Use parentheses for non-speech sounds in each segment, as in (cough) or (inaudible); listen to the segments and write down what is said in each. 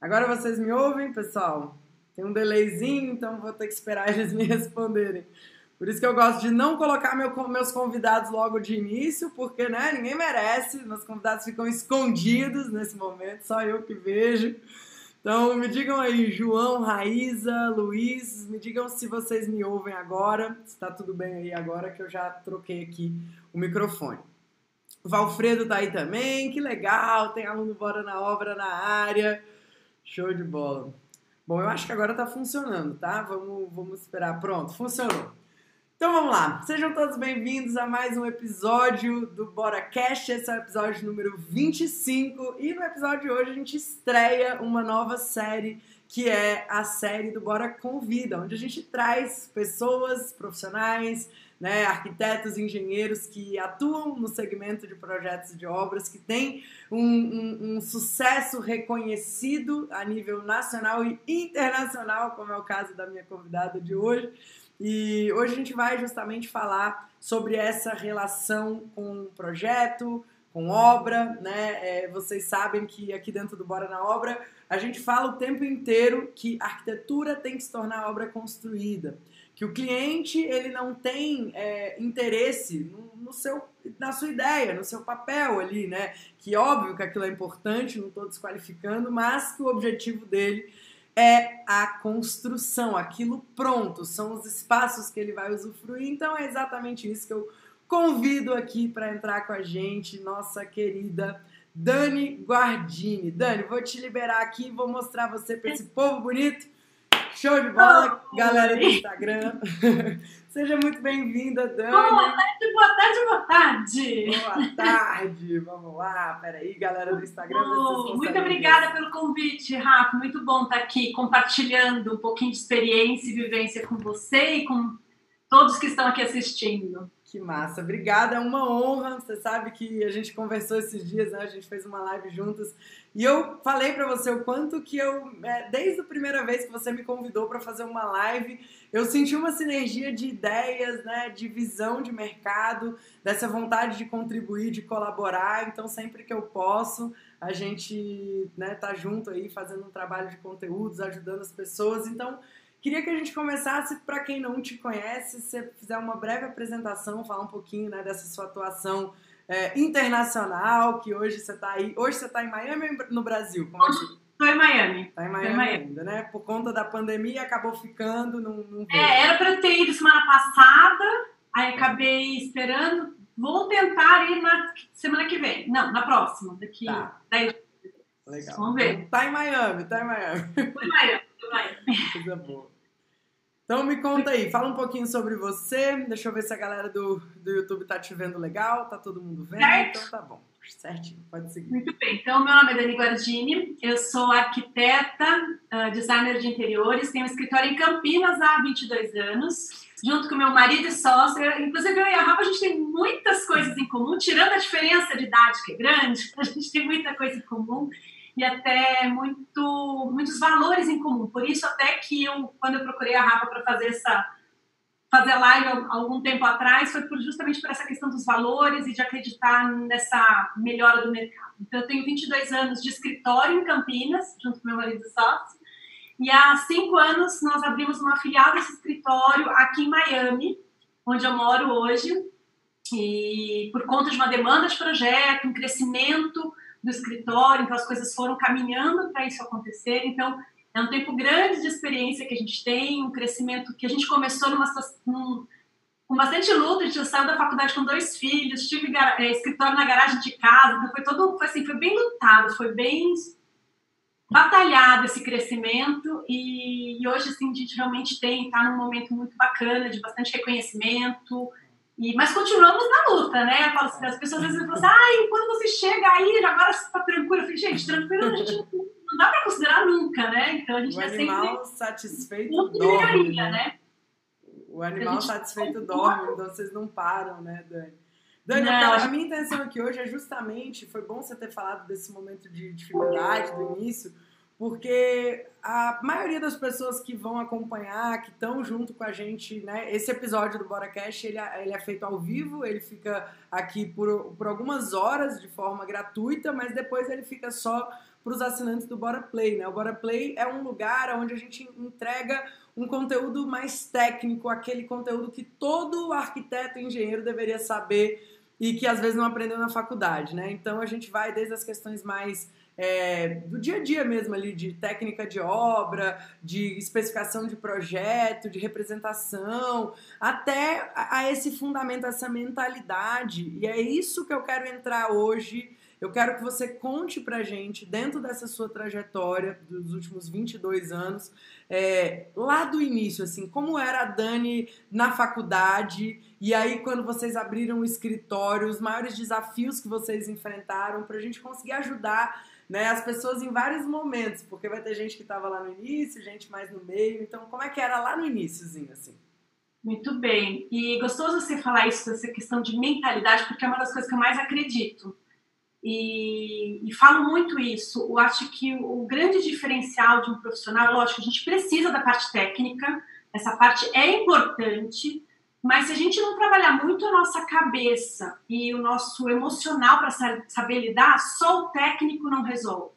Agora vocês me ouvem, pessoal? Tem um delayzinho, então vou ter que esperar (laughs) eles me responderem. Por isso que eu gosto de não colocar meu, meus convidados logo de início, porque né, ninguém merece. Meus convidados ficam escondidos nesse momento, só eu que vejo. Então me digam aí, João, Raíza, Luiz, me digam se vocês me ouvem agora, se está tudo bem aí agora que eu já troquei aqui o microfone. Valfredo tá aí também, que legal, tem aluno Bora na Obra na área. Show de bola. Bom, eu acho que agora tá funcionando, tá? Vamos, vamos esperar. Pronto, funcionou. Então vamos lá, sejam todos bem-vindos a mais um episódio do Bora Cash. Esse é o episódio número 25 e no episódio de hoje a gente estreia uma nova série que é a série do Bora Convida, onde a gente traz pessoas profissionais, né, arquitetos, engenheiros que atuam no segmento de projetos de obras, que têm um, um, um, sucesso reconhecido a nível nacional e internacional, como é o caso da minha convidada de hoje. E hoje a gente vai justamente falar sobre essa relação com projeto, com obra, né? É, vocês sabem que aqui dentro do Bora na Obra a gente fala o tempo inteiro que arquitetura tem que se tornar obra construída, que o cliente ele não tem é, interesse no, no, seu, na sua ideia, no seu papel ali, né? Que óbvio que aquilo é importante, não estou desqualificando, mas que o objetivo dele é a construção, aquilo pronto, são os espaços que ele vai usufruir. Então é exatamente isso que eu convido aqui para entrar com a gente, nossa querida Dani Guardini. Dani, vou te liberar aqui, vou mostrar você para esse povo bonito. Show de bola, galera do Instagram. (laughs) Seja muito bem-vinda, Dani. Boa tarde, boa tarde, boa tarde. Boa tarde, vamos lá. Peraí, galera do Instagram. Oh, muito obrigada pelo convite, Rafa. Muito bom estar aqui compartilhando um pouquinho de experiência e vivência com você e com todos que estão aqui assistindo. Que massa, obrigada, é uma honra. Você sabe que a gente conversou esses dias, né? A gente fez uma live juntas e eu falei para você o quanto que eu, é, desde a primeira vez que você me convidou para fazer uma live, eu senti uma sinergia de ideias, né? De visão de mercado, dessa vontade de contribuir, de colaborar. Então, sempre que eu posso, a gente, né? Tá junto aí fazendo um trabalho de conteúdos, ajudando as pessoas. Então Queria que a gente começasse, para quem não te conhece, se você fizer uma breve apresentação, falar um pouquinho né, dessa sua atuação é, internacional, que hoje você está aí. Hoje você está em Miami ou no Brasil? Como Estou é em Miami. Está em Miami, Miami, ainda, né? Por conta da pandemia, acabou ficando num, num É, era para ter ido semana passada, aí acabei esperando. Vou tentar ir na semana que vem. Não, na próxima, daqui tá. 10 Legal. Vamos ver. Tá em Miami, tá em Miami. Tô em Miami. (laughs) Coisa boa. Então me conta aí, fala um pouquinho sobre você. Deixa eu ver se a galera do, do YouTube tá te vendo legal, tá todo mundo vendo. Certo. Então tá bom. Certinho, pode seguir. Muito bem. Então, meu nome é Dani Guardini, eu sou arquiteta, uh, designer de interiores, tenho um escritório em Campinas há 22 anos, junto com meu marido e sócio. Inclusive, eu e a Rafa, a gente tem muitas coisas em comum, tirando a diferença de idade, que é grande, (laughs) a gente tem muita coisa em comum e até muito, muitos valores em comum. Por isso, até que eu, quando eu procurei a Rafa para fazer essa fazer live algum tempo atrás, foi por, justamente por essa questão dos valores e de acreditar nessa melhora do mercado. Então, eu tenho 22 anos de escritório em Campinas, junto com meu marido sócio, e há cinco anos nós abrimos uma filial desse escritório aqui em Miami, onde eu moro hoje, e por conta de uma demanda de projeto, um crescimento do escritório, então as coisas foram caminhando para isso acontecer. Então, é um tempo grande de experiência que a gente tem, um crescimento que a gente começou numa num, com bastante luta, a gente saiu da faculdade com dois filhos, tive é, escritório na garagem de casa, então foi todo, foi assim, foi bem lutado, foi bem batalhado esse crescimento e, e hoje assim a gente realmente tem está num momento muito bacana de bastante reconhecimento e, mas continuamos na luta, né? Assim, as pessoas às vezes falam assim, ai, quando você chega aí, agora você está tranquilo. Eu falei, gente, tranquilo a gente não dá para considerar nunca, né? Então a gente o é animal satisfeito dorme, né? né? O animal satisfeito dorme, então vocês não param, né, Dani? Dani, não. a minha intenção aqui hoje é justamente, foi bom você ter falado desse momento de dificuldade do início, porque a maioria das pessoas que vão acompanhar, que estão junto com a gente, né? Esse episódio do BoraCast, ele, é, ele é feito ao vivo, ele fica aqui por, por algumas horas de forma gratuita, mas depois ele fica só para os assinantes do Bora Play, né? O Bora Play é um lugar onde a gente entrega um conteúdo mais técnico, aquele conteúdo que todo arquiteto e engenheiro deveria saber e que às vezes não aprendeu na faculdade, né? Então a gente vai desde as questões mais é, do dia a dia mesmo ali, de técnica de obra, de especificação de projeto, de representação, até a, a esse fundamento, essa mentalidade. E é isso que eu quero entrar hoje eu quero que você conte pra gente, dentro dessa sua trajetória dos últimos 22 anos, é, lá do início, assim, como era a Dani na faculdade, e aí quando vocês abriram o escritório, os maiores desafios que vocês enfrentaram, pra gente conseguir ajudar né, as pessoas em vários momentos, porque vai ter gente que estava lá no início, gente mais no meio, então como é que era lá no iníciozinho, assim? Muito bem. E gostoso você falar isso, essa questão de mentalidade, porque é uma das coisas que eu mais acredito. E, e, falo muito isso. Eu acho que o, grande diferencial de um profissional, lógico, a gente precisa da parte técnica, essa parte é importante, mas se a gente não trabalhar muito a nossa cabeça e o nosso emocional para saber lidar, só o técnico não resolve.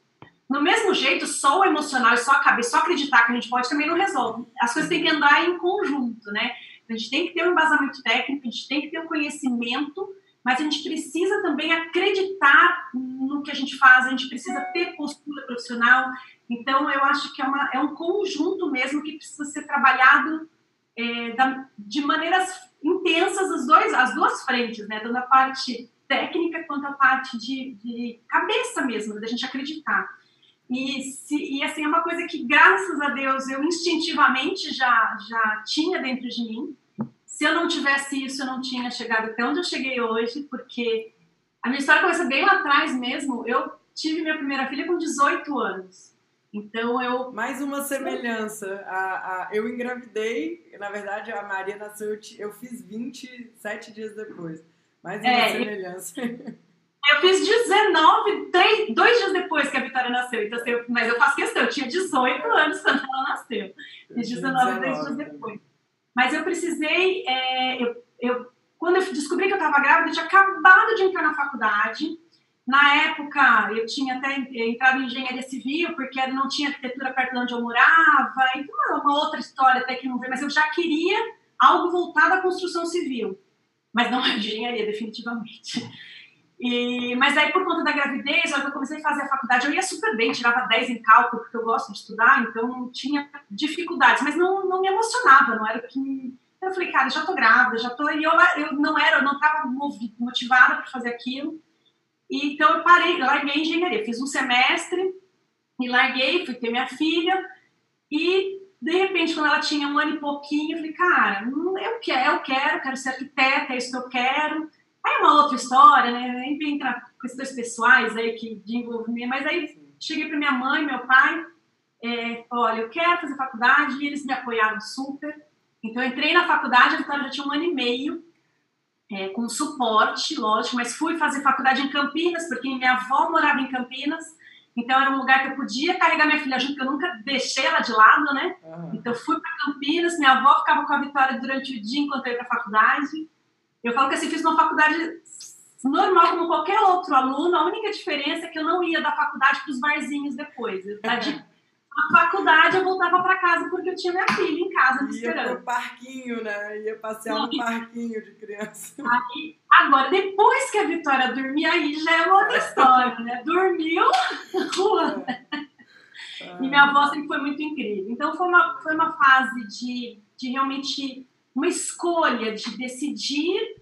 No mesmo jeito, só o emocional e só a cabeça, só acreditar que a gente pode também não resolve. As coisas têm que andar em conjunto, né? A gente tem que ter um embasamento técnico, a gente tem que ter um conhecimento mas a gente precisa também acreditar no que a gente faz, a gente precisa ter postura profissional. Então, eu acho que é, uma, é um conjunto mesmo que precisa ser trabalhado é, da, de maneiras intensas as, dois, as duas frentes, né? Tanto a parte técnica quanto a parte de, de cabeça mesmo, da gente acreditar. E, se, e assim, é uma coisa que, graças a Deus, eu instintivamente já, já tinha dentro de mim, se eu não tivesse isso, eu não tinha chegado até onde eu cheguei hoje, porque a minha história começa bem lá atrás mesmo. Eu tive minha primeira filha com 18 anos. Então eu. Mais uma semelhança. A, a, eu engravidei, na verdade a Maria nasceu, eu, eu fiz 27 dias depois. Mais uma é, semelhança. (laughs) Eu fiz 19, três, dois dias depois que a Vitória nasceu. Então, assim, mas eu faço questão, eu tinha 18 anos quando ela nasceu. Fiz 19, 19 três dias depois. Mas eu precisei, é, eu, eu, quando eu descobri que eu estava grávida, eu tinha acabado de entrar na faculdade. Na época, eu tinha até entrado em engenharia civil, porque não tinha arquitetura perto de onde eu morava, então uma outra história até que não veio, mas eu já queria algo voltado à construção civil, mas não é engenharia, definitivamente. E, mas aí, por conta da gravidez, quando eu comecei a fazer a faculdade, eu ia super bem, tirava 10 em cálculo, porque eu gosto de estudar, então tinha dificuldades, mas não, não me emocionava, não era o que me... Eu falei, cara, já tô grávida, já tô... E eu, eu não era, eu não estava motivada para fazer aquilo. E, então eu parei, larguei engenharia, fiz um semestre e larguei, fui ter minha filha e de repente, quando ela tinha um ano e pouquinho, eu falei, cara, eu quero, eu quero, quero ser arquiteta, é isso que eu quero. Aí é uma outra história, né? Enfim, entra questões pessoais aí que, de envolvimento. Mas aí cheguei para minha mãe, meu pai, é, olha, eu quero fazer faculdade, e eles me apoiaram super. Então, eu entrei na faculdade, a Vitória já tinha um ano e meio, é, com suporte, lógico, mas fui fazer faculdade em Campinas, porque minha avó morava em Campinas, então era um lugar que eu podia carregar minha filha junto, porque eu nunca deixei ela de lado, né? Uhum. Então, fui para Campinas, minha avó ficava com a Vitória durante o dia enquanto eu ia para a faculdade. Eu falo que assim, fiz uma faculdade normal como qualquer outro aluno, a única diferença é que eu não ia da faculdade para os barzinhos depois. Da a faculdade eu voltava para casa porque eu tinha minha filha em casa me esperando. Ia pro parquinho, né? Ia passear no parquinho de criança. Aí, agora, depois que a Vitória dormia, aí já é outra história, né? Dormiu, (laughs) rua. E minha avó sempre foi muito incrível. Então foi uma, foi uma fase de, de realmente uma escolha de decidir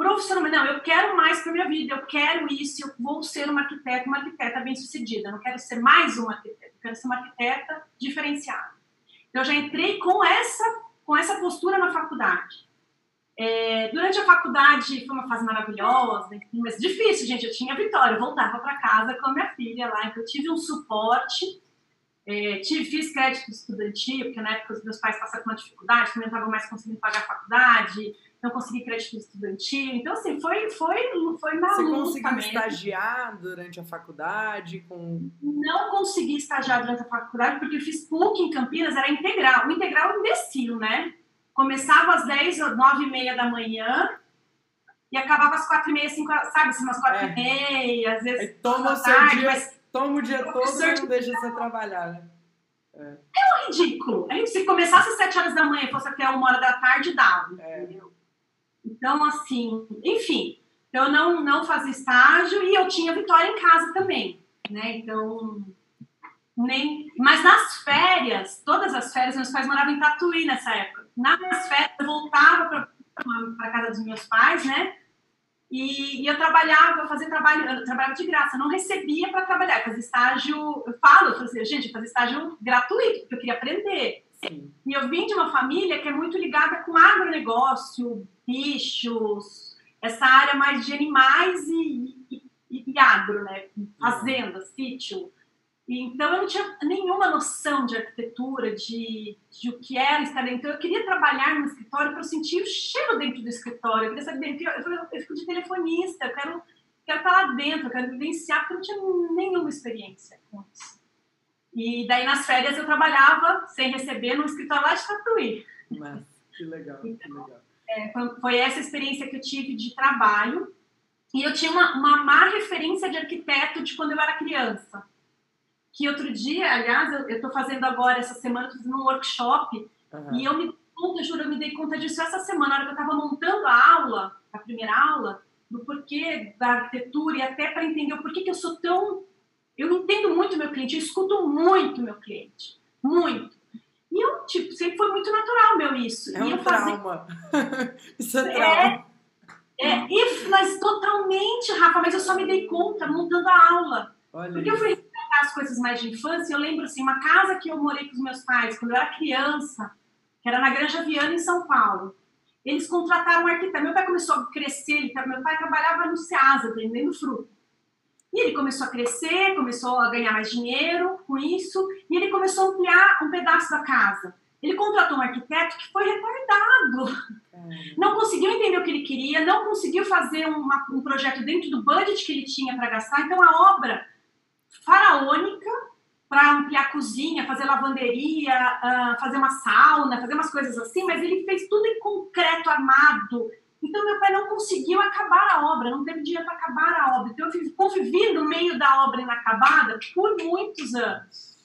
profissionalmente, não, eu quero mais para minha vida, eu quero isso, eu vou ser uma arquiteta, uma arquiteta bem-sucedida, eu não quero ser mais uma arquiteta, eu quero ser uma arquiteta diferenciada. Então, eu já entrei com essa, com essa postura na faculdade. É, durante a faculdade foi uma fase maravilhosa, mas difícil, gente. Eu tinha Vitória, eu voltava para casa com a minha filha lá, então eu tive um suporte é, tive, fiz crédito estudantil, porque na época os meus pais passaram com uma dificuldade, também não estavam mais conseguindo pagar a faculdade. não consegui crédito estudantil. Então, assim, foi, foi, foi na Você conseguiu mesmo. estagiar durante a faculdade? Com... Não consegui estagiar durante a faculdade porque eu fiz PUC em Campinas, era integral. O integral é um imbecil, né? Começava às 10 ou 9 e meia da manhã e acabava às 4 e meia, 5, sabe? Assim, umas 4 e meia, às Aí vezes toma o seu tarde, dia, mas toma o dia todo e não deixa você trabalhar, né? é ridículo. A gente, se começasse às 7 horas da manhã e fosse até uma hora da tarde, dava. É. Entendeu? Então, assim, enfim, então eu não, não fazia estágio e eu tinha Vitória em casa também, né? Então, nem. Mas nas férias, todas as férias, meus pais moravam em Tatuí nessa época. Nas férias, eu voltava para a casa dos meus pais, né? E, e eu trabalhava, fazia trabalho, eu trabalhava de graça, não recebia para trabalhar, fazia estágio, eu falo, eu fazia, gente, eu fazia estágio gratuito, porque eu queria aprender. Sim. E eu vim de uma família que é muito ligada com agronegócio, bichos, essa área mais de animais e, e, e- agro, né? Fazenda, sítio. Então eu não tinha nenhuma noção de arquitetura, de, de o que era estar dentro. Então eu queria trabalhar no escritório para eu sentir o cheiro dentro do escritório. Eu queria saber, eu, eu, fico de telefonista, eu quero, quero estar lá dentro, eu quero vivenciar, porque eu não tinha nenhuma experiência com isso. E daí nas férias eu trabalhava sem receber no escritório lá de Tatuí. Mas, que legal, que legal. É, foi, foi essa experiência que eu tive de trabalho. E eu tinha uma, uma má referência de arquiteto de quando eu era criança. Que outro dia, aliás, eu estou fazendo agora, essa semana, estou fazendo um workshop. Aham. E eu me dei conta, juro, eu me dei conta disso essa semana, na hora que eu estava montando a aula, a primeira aula, do porquê da arquitetura e até para entender o porquê que eu sou tão. Eu entendo muito meu cliente, eu escuto muito meu cliente. Muito. E eu, tipo, sempre foi muito natural meu isso. É e um eu fazia trauma. (laughs) Isso é É. trauma. É, e, mas totalmente, Rafa, mas eu só me dei conta montando a aula. Olha Porque eu isso. fui resgatar as coisas mais de infância, eu lembro assim, uma casa que eu morei com os meus pais quando eu era criança, que era na Granja Viana, em São Paulo. Eles contrataram um arquiteto. Meu pai começou a crescer, ele, meu pai trabalhava no Ceasa, vendendo fruta. E ele começou a crescer, começou a ganhar mais dinheiro com isso, e ele começou a ampliar um pedaço da casa. Ele contratou um arquiteto que foi retardado Cara, não conseguiu entender o que ele queria, não conseguiu fazer uma- um projeto dentro do budget que ele tinha para gastar. Então, a obra faraônica para ampliar a cozinha, fazer lavanderia, ah, fazer uma sauna, fazer umas coisas assim, mas ele fez tudo em concreto armado. Então, meu pai não conseguiu acabar a obra, não teve dinheiro para acabar a obra. Então, eu vivi- convivi no meio da obra inacabada por muitos anos.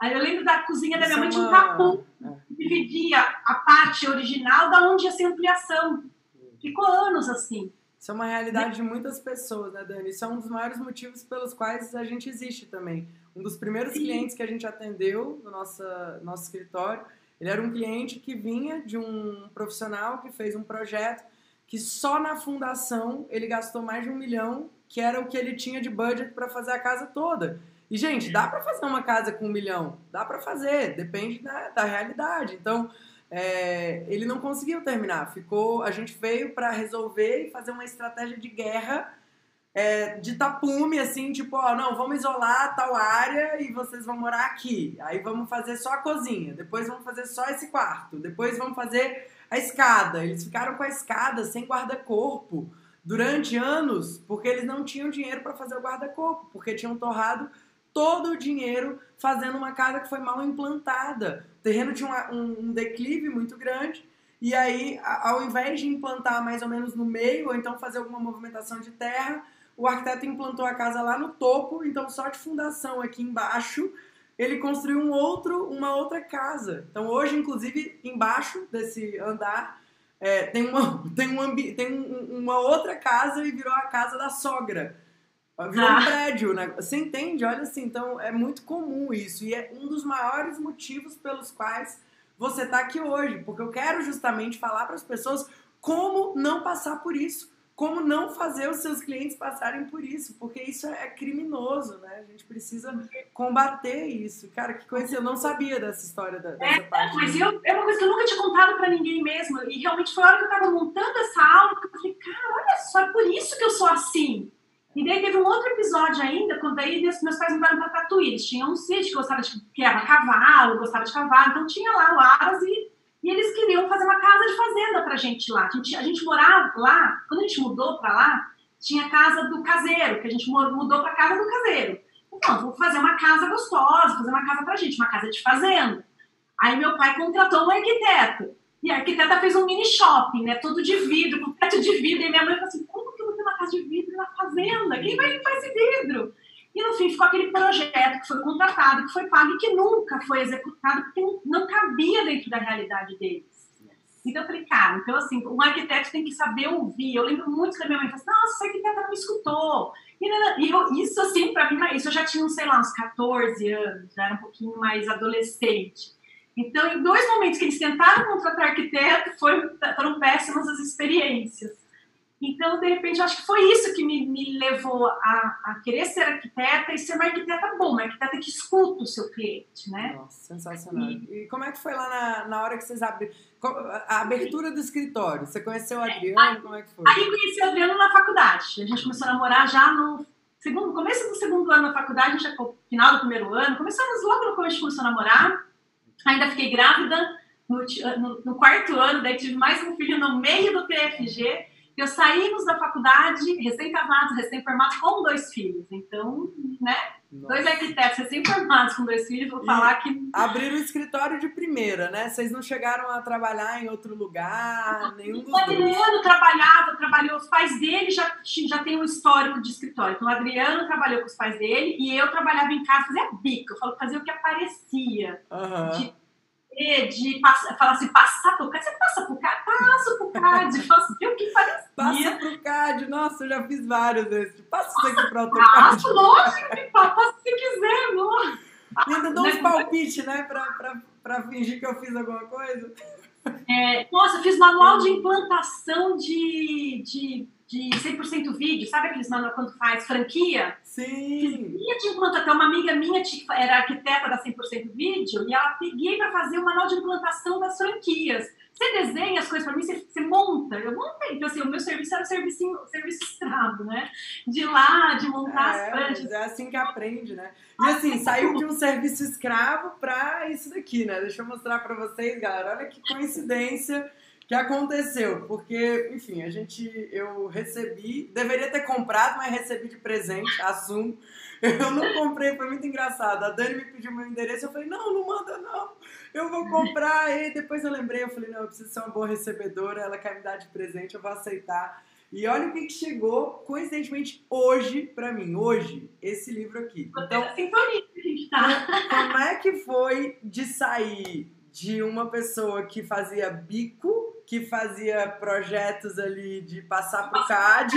Aí eu lembro da cozinha da minha mãe, é um uma- tapu dividia a parte original da onde ia ser ampliação. Ficou anos assim. Isso é uma realidade de muitas pessoas, né, Dani? Isso é um dos maiores motivos pelos quais a gente existe também. Um dos primeiros Sim. clientes que a gente atendeu no nossa, nosso escritório, ele era um cliente que vinha de um profissional que fez um projeto que só na fundação ele gastou mais de um milhão, que era o que ele tinha de budget para fazer a casa toda. E, gente, dá para fazer uma casa com um milhão? Dá para fazer, depende da, da realidade. Então, é, ele não conseguiu terminar. Ficou, a gente veio para resolver e fazer uma estratégia de guerra é, de tapume, assim, tipo, ó, não, vamos isolar tal área e vocês vão morar aqui. Aí vamos fazer só a cozinha, depois vamos fazer só esse quarto, depois vamos fazer a escada. Eles ficaram com a escada sem guarda-corpo durante anos, porque eles não tinham dinheiro para fazer o guarda-corpo, porque tinham torrado todo o dinheiro fazendo uma casa que foi mal implantada. O terreno tinha um, um declive muito grande. E aí, ao invés de implantar mais ou menos no meio, ou então fazer alguma movimentação de terra, o arquiteto implantou a casa lá no topo, então só de fundação aqui embaixo, ele construiu um outro, uma outra casa. Então hoje, inclusive, embaixo desse andar, é, tem, uma, (laughs) tem, um tem um- uma outra casa e virou a casa da sogra. Virou um Ah. prédio, né? Você entende? Olha assim, então é muito comum isso. E é um dos maiores motivos pelos quais você está aqui hoje. Porque eu quero justamente falar para as pessoas como não passar por isso. Como não fazer os seus clientes passarem por isso. Porque isso é criminoso, né? A gente precisa combater isso. Cara, que coisa. Eu não sabia dessa história, da- dessa parte. Mas eu, é uma coisa que eu nunca tinha contado pra ninguém mesmo. E realmente foi a hora que eu tava montando essa aula que eu falei, cara, olha só, é por isso que eu sou assim. E daí teve um outro episódio ainda, quando aí meus, pais mudaram pra Tatuí. Eles tinham um sítio que gostava de criava cavalo, gostava de cavalo. Então tinha lá o Aras e, e eles queriam fazer uma casa de fazenda pra gente lá. A gente, morava lá, quando a gente mudou pra lá, tinha casa do caseiro, que a gente mudou pra casa do caseiro. Então, vou fazer uma casa gostosa, fazer uma casa pra gente, uma casa de fazenda. Aí meu pai contratou um arquiteto. E a arquiteta fez um mini shopping, né? Todo de vidro, com teto de vidro. E minha mãe falou assim: de vidro na fazenda? Quem vai limpar esse vidro? E no fim ficou aquele projeto que foi contratado, que foi pago e que nunca foi executado, porque não cabia dentro da realidade deles. Então eu falei, cara, então assim, um arquiteto tem que saber ouvir. Eu lembro muito que a minha mãe falou assim, nossa, esse arquiteto não me escutou. E, eu, isso assim, para mim, isso eu já tinha, sei lá, uns 14 anos, já era um pouquinho mais adolescente. Então, em dois momentos que eles tentaram contratar arquiteto, foi, foram péssimas as experiências. Então, de repente, acho que foi isso que me, me levou a, a, querer ser arquiteta e ser uma arquiteta boa, uma arquiteta que escuta o seu cliente, né? Nossa, sensacional. E, e como é que foi lá na, na hora que vocês abriram? A abertura do escritório? Você conheceu o Adriano? como é que foi? Aí conheci o Adriano na faculdade. A gente começou a namorar já no segundo, começo do segundo ano da faculdade, já, final do primeiro ano. Começamos logo no começo, a gente começou a namorar. Ainda fiquei grávida no, no, no quarto ano, daí tive mais um filho no meio do TFG. Eu saímos da faculdade recém-casados, recém-formados, com dois filhos. Então, né? Nossa. Dois arquitetos recém-formados com dois filhos, vou e falar que. Abriram o escritório de primeira, né? Vocês não chegaram a trabalhar em outro lugar, nenhum dos O Adriano trabalhava, trabalhou, os pais dele já, já tem um histórico de escritório. Então, o Adriano trabalhou com os pais dele e eu trabalhava em casa, fazia bico. Eu falo, fazia o que aparecia. Uhum. De de passar, falar assim, passar pro CAD, você passa pro CAD? Passo pro CAD, faço o que parecia. Passa pro CAD, nossa, eu já fiz vários desses. Passa isso aqui pro AutoCAD. Passo, lógico que passa se quiser. E ainda dou uns palpites, né, pra, pra, pra fingir que eu fiz alguma coisa. É, nossa, fiz manual de implantação de, de de 100% vídeo, sabe aqueles manual quando faz franquia? Sim. Ia de implantação, uma amiga minha era arquiteta da 100% vídeo e ela peguei para fazer o manual de implantação das franquias. Você desenha as coisas para mim, você, você, monta. Eu montei. Então, assim, o meu serviço era o serviço, serviço escravo, né? De lá, de montar é, as plantas. É assim que aprende, né? E assim, saiu de um serviço escravo para isso daqui, né? Deixa eu mostrar para vocês, galera. Olha que coincidência que aconteceu, porque, enfim, a gente, eu recebi, deveria ter comprado, mas recebi de presente, assumo. Eu não comprei, foi muito engraçado. A Dani me pediu meu endereço, eu falei, não, não manda não, eu vou comprar. E depois eu lembrei, eu falei, não, eu preciso ser uma boa recebedora, ela quer me dar de presente, eu vou aceitar. E olha o que, que chegou, coincidentemente, hoje para mim, hoje, esse livro aqui. Então, sintonia, gente, tá? Como é que foi de sair de uma pessoa que fazia bico que fazia projetos ali de passar pro CAD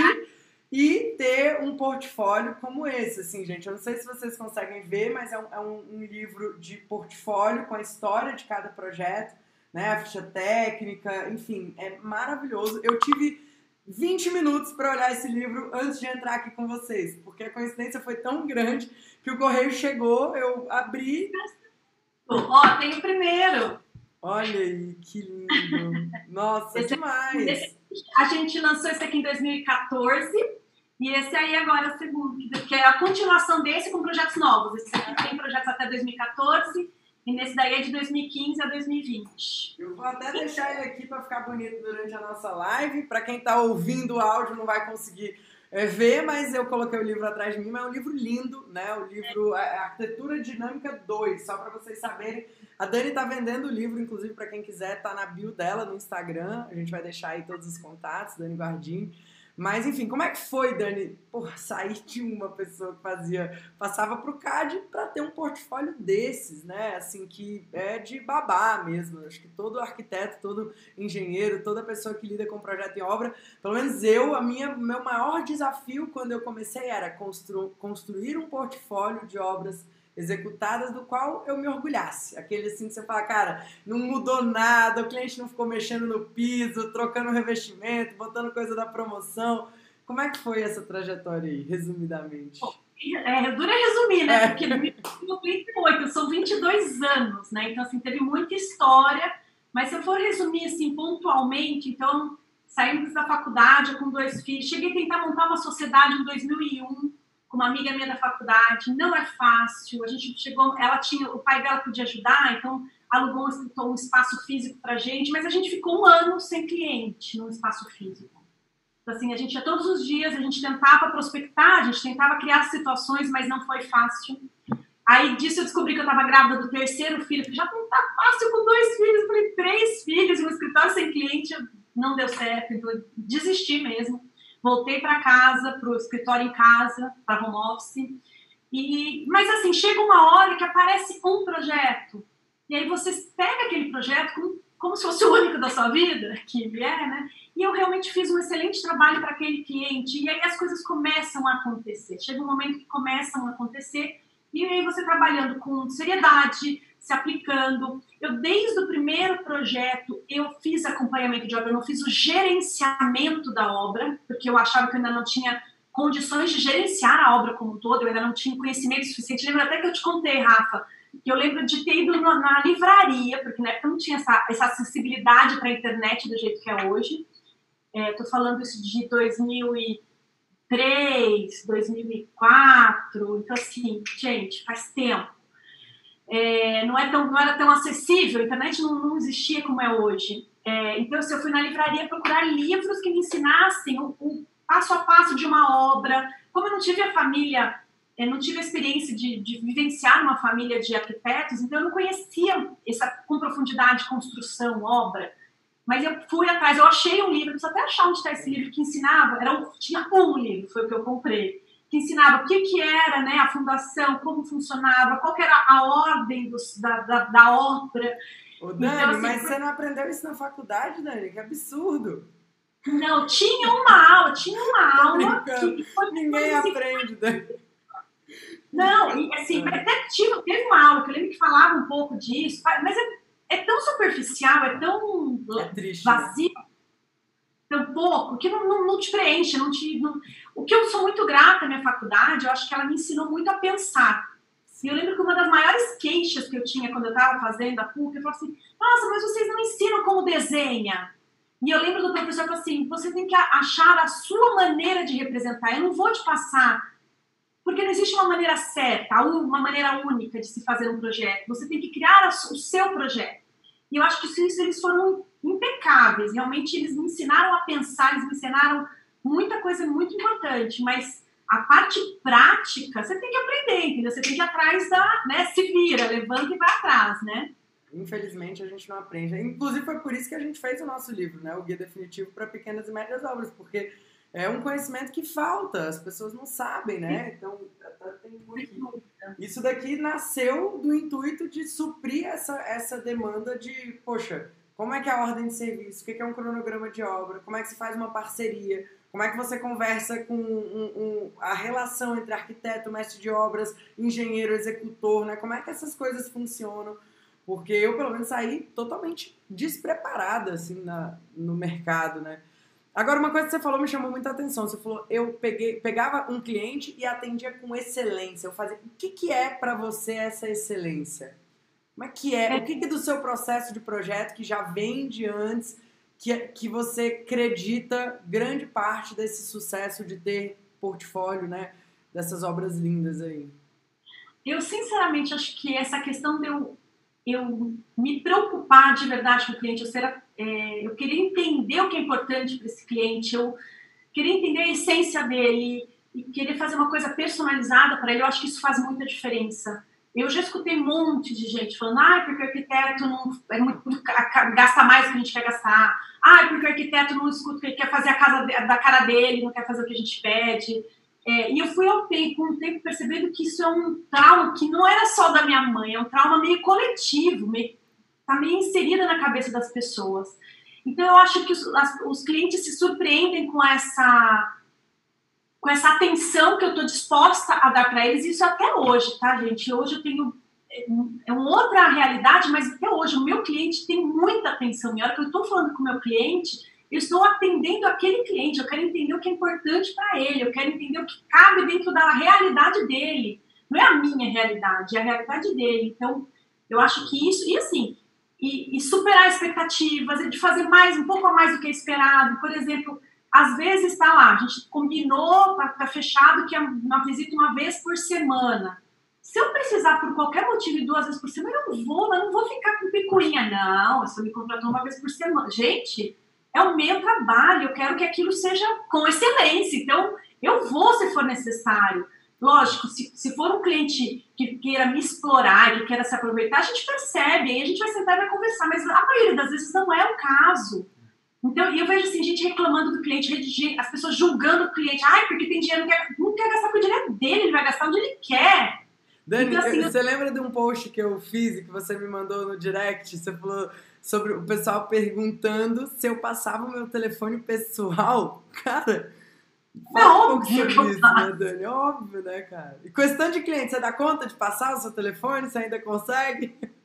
e ter um portfólio como esse, assim, gente. Eu não sei se vocês conseguem ver, mas é um, é um, um livro de portfólio com a história de cada projeto, né? A ficha técnica, enfim, é maravilhoso. Eu tive 20 minutos para olhar esse livro antes de entrar aqui com vocês, porque a coincidência foi tão grande que o correio chegou, eu abri. Ó, oh, tem o primeiro. Olha aí, que lindo. Nossa, esse, demais. Esse, a gente lançou esse aqui em 2014 e esse aí agora é o segundo, que é a continuação desse com projetos novos. Esse aqui tem projetos até 2014 e nesse daí é de 2015 a 2020. Eu vou até deixar ele aqui para ficar bonito durante a nossa live. Para quem está ouvindo o áudio não vai conseguir é, ver, mas eu coloquei o livro atrás de mim, mas é um livro lindo, né? O livro Arquitetura Dinâmica 2, só para vocês saberem. A Dani tá vendendo o livro, inclusive, para quem quiser, tá na bio dela no Instagram. A gente vai deixar aí todos os contatos, Dani Guardini. Mas, enfim, como é que foi, Dani, por sair de uma pessoa que fazia, passava para o CAD para ter um portfólio desses, né? Assim, que é de babá mesmo. Acho que todo arquiteto, todo engenheiro, toda pessoa que lida com projeto e obra, pelo menos eu, a minha, meu maior desafio quando eu comecei era constru, construir um portfólio de obras executadas do qual eu me orgulhasse. Aquele assim que você fala, cara, não mudou nada, o cliente não ficou mexendo no piso, trocando revestimento, botando coisa da promoção. Como é que foi essa trajetória aí, resumidamente? É, dura resumir, né? É. Porque no 38, são 22 anos, né? Então, assim, teve muita história. Mas se eu for resumir, assim, pontualmente, então, saímos da faculdade com dois filhos. Cheguei a tentar montar uma sociedade em 2001 com uma amiga minha da faculdade, não é fácil. A gente chegou, ela tinha, o pai dela podia ajudar, então alugou um espaço físico para a gente, mas a gente ficou um ano sem cliente no espaço físico. Então, assim, a gente ia todos os dias, a gente tentava prospectar, a gente tentava criar situações, mas não foi fácil. Aí disso eu descobri que eu estava grávida do terceiro filho, que já não tá fácil com dois filhos, falei, três filhos, um escritório sem cliente, não deu certo, então desisti mesmo. Voltei para casa, para o escritório em casa, para home office. E, mas assim, chega uma hora que aparece um projeto, e aí você pega aquele projeto como, como se fosse o único da sua vida, que ele é, né? E eu realmente fiz um excelente trabalho para aquele cliente, e aí as coisas começam a acontecer. Chega um momento que começam a acontecer, e aí você trabalhando com seriedade, se aplicando. Eu, desde o primeiro projeto, eu fiz acompanhamento de obra, eu não fiz o gerenciamento da obra, porque eu achava que eu ainda não tinha condições de gerenciar a obra como um todo, eu ainda não tinha conhecimento suficiente. Lembra até que eu te contei, Rafa, que eu lembro de ter ido na, na livraria, porque na época não tinha essa, essa acessibilidade para a internet do jeito que é hoje. Estou é, falando isso de 2003, 2004, então assim, gente, faz tempo. É, não, é tão, não era tão acessível, a internet não, não existia como é hoje. É, então, se eu fui na livraria procurar livros que me ensinassem o, o passo a passo de uma obra, como eu não tive a família eu não tive a experiência de, de, vivenciar uma família de arquitetos, então eu não conhecia essa com profundidade construção, obra. Mas eu fui atrás, eu achei um livro, preciso até achar onde está esse livro que ensinava, era um, tinha um livro, foi o que eu comprei, que ensinava o que, que era né, a fundação, como funcionava, qual era a ordem dos, da, da, da obra. Ô, Dani, então, assim, mas você não aprendeu isso na faculdade, Dani? Que absurdo! Não, tinha uma aula, tinha uma (laughs) aula que foi, Ninguém assim, aprende, Dani. Não, e assim, é. até tive, teve uma aula que eu lembro que falava um pouco disso, mas é, é tão superficial, é tão é triste, né? vazio, né? tão pouco, que não, não, não te preenche, não te. Não... O que eu sou muito grata à minha faculdade, eu acho que ela me ensinou muito a pensar. E eu lembro que uma das maiores queixas que eu tinha quando eu estava fazendo a PUC, eu falei assim, nossa, mas vocês não ensinam como desenha. E eu lembro do professor falou assim, você tem que achar a sua maneira de representar. Eu não vou te passar porque não existe uma maneira certa, uma maneira única de se fazer um projeto. Você tem que criar o seu projeto. E eu acho que isso eles foram impecáveis. Realmente eles me ensinaram a pensar, eles me ensinaram muita coisa muito importante, mas a parte prática você tem que aprender, entendeu? Você tem que ir atrás da, né, se vira, levanta e vai atrás, né? Infelizmente a gente não aprende. Inclusive foi por isso que a gente fez o nosso livro, né? O Guia Definitivo para Pequenas e Médias Obras, porque é um conhecimento que falta, as pessoas não sabem, né? Então, tem muito... isso daqui nasceu do intuito de suprir essa, essa demanda de, poxa, como é que é a ordem de serviço? O que é um cronograma de obra? Como é que se faz uma parceria? Como é que você conversa com um, um, a relação entre arquiteto, mestre de obras, engenheiro, executor, né? Como é que essas coisas funcionam? Porque eu, pelo menos, saí totalmente despreparada, assim, na, no mercado, né? Agora, uma coisa que você falou me chamou muita atenção. Você falou, eu peguei, pegava um cliente e atendia com excelência. Eu fazia, o que, que é para você essa excelência? Como é que é? O que, que do seu processo de projeto que já vem de antes que, que você acredita grande parte desse sucesso de ter portfólio, né? Dessas obras lindas aí? Eu, sinceramente, acho que essa questão de eu, eu me preocupar de verdade com o cliente, eu ser é, eu queria entender o que é importante para esse cliente, eu queria entender a essência dele e querer fazer uma coisa personalizada para ele. Eu acho que isso faz muita diferença. Eu já escutei um monte de gente falando, ah, porque o arquiteto não é muito, gasta mais do que a gente quer gastar. Ah, porque o arquiteto não escuta, ele quer fazer a casa da cara dele, não quer fazer o que a gente pede. É, e eu fui ao tempo, com o tempo percebendo que isso é um trauma que não era só da minha mãe, é um trauma meio coletivo, meio está meio inserida na cabeça das pessoas. Então eu acho que os, as, os clientes se surpreendem com essa com essa atenção que eu estou disposta a dar para eles, isso até hoje, tá, gente? Hoje eu tenho é uma outra realidade, mas até hoje o meu cliente tem muita atenção. E a hora que eu estou falando com o meu cliente, eu estou atendendo aquele cliente, eu quero entender o que é importante para ele, eu quero entender o que cabe dentro da realidade dele. Não é a minha realidade, é a realidade dele. Então, eu acho que isso, e assim, e, e, superar expectativas, de fazer mais, um pouco a mais do que é esperado. Por exemplo, às vezes está lá, a gente combinou, está tá fechado que é uma visita uma vez por semana. Se eu precisar por qualquer motivo duas vezes por semana, eu não vou, eu não vou ficar com picuinha. Não, você me contratou uma vez por semana. Gente, é o meu trabalho, eu quero que aquilo seja com excelência. Então, eu vou se for necessário. Lógico, se, se for um cliente que queira me explorar, que queira se aproveitar, a gente percebe, aí a gente vai sentar e vai conversar, mas a maioria das vezes não é o caso. Então, eu vejo assim, gente reclamando do cliente, as pessoas julgando o cliente, ai, porque tem dinheiro, não quer, não quer gastar com o dinheiro dele, ele vai gastar onde ele quer. Dani, então, assim, você eu... lembra de um post que eu fiz e que você me mandou no direct? Você falou sobre o pessoal perguntando se eu passava o meu telefone pessoal. (laughs) Cara, é óbvio que isso, né, Dani? Óbvio, né, cara? E questão de cliente, você dá conta de passar o seu telefone? Você ainda consegue? (laughs)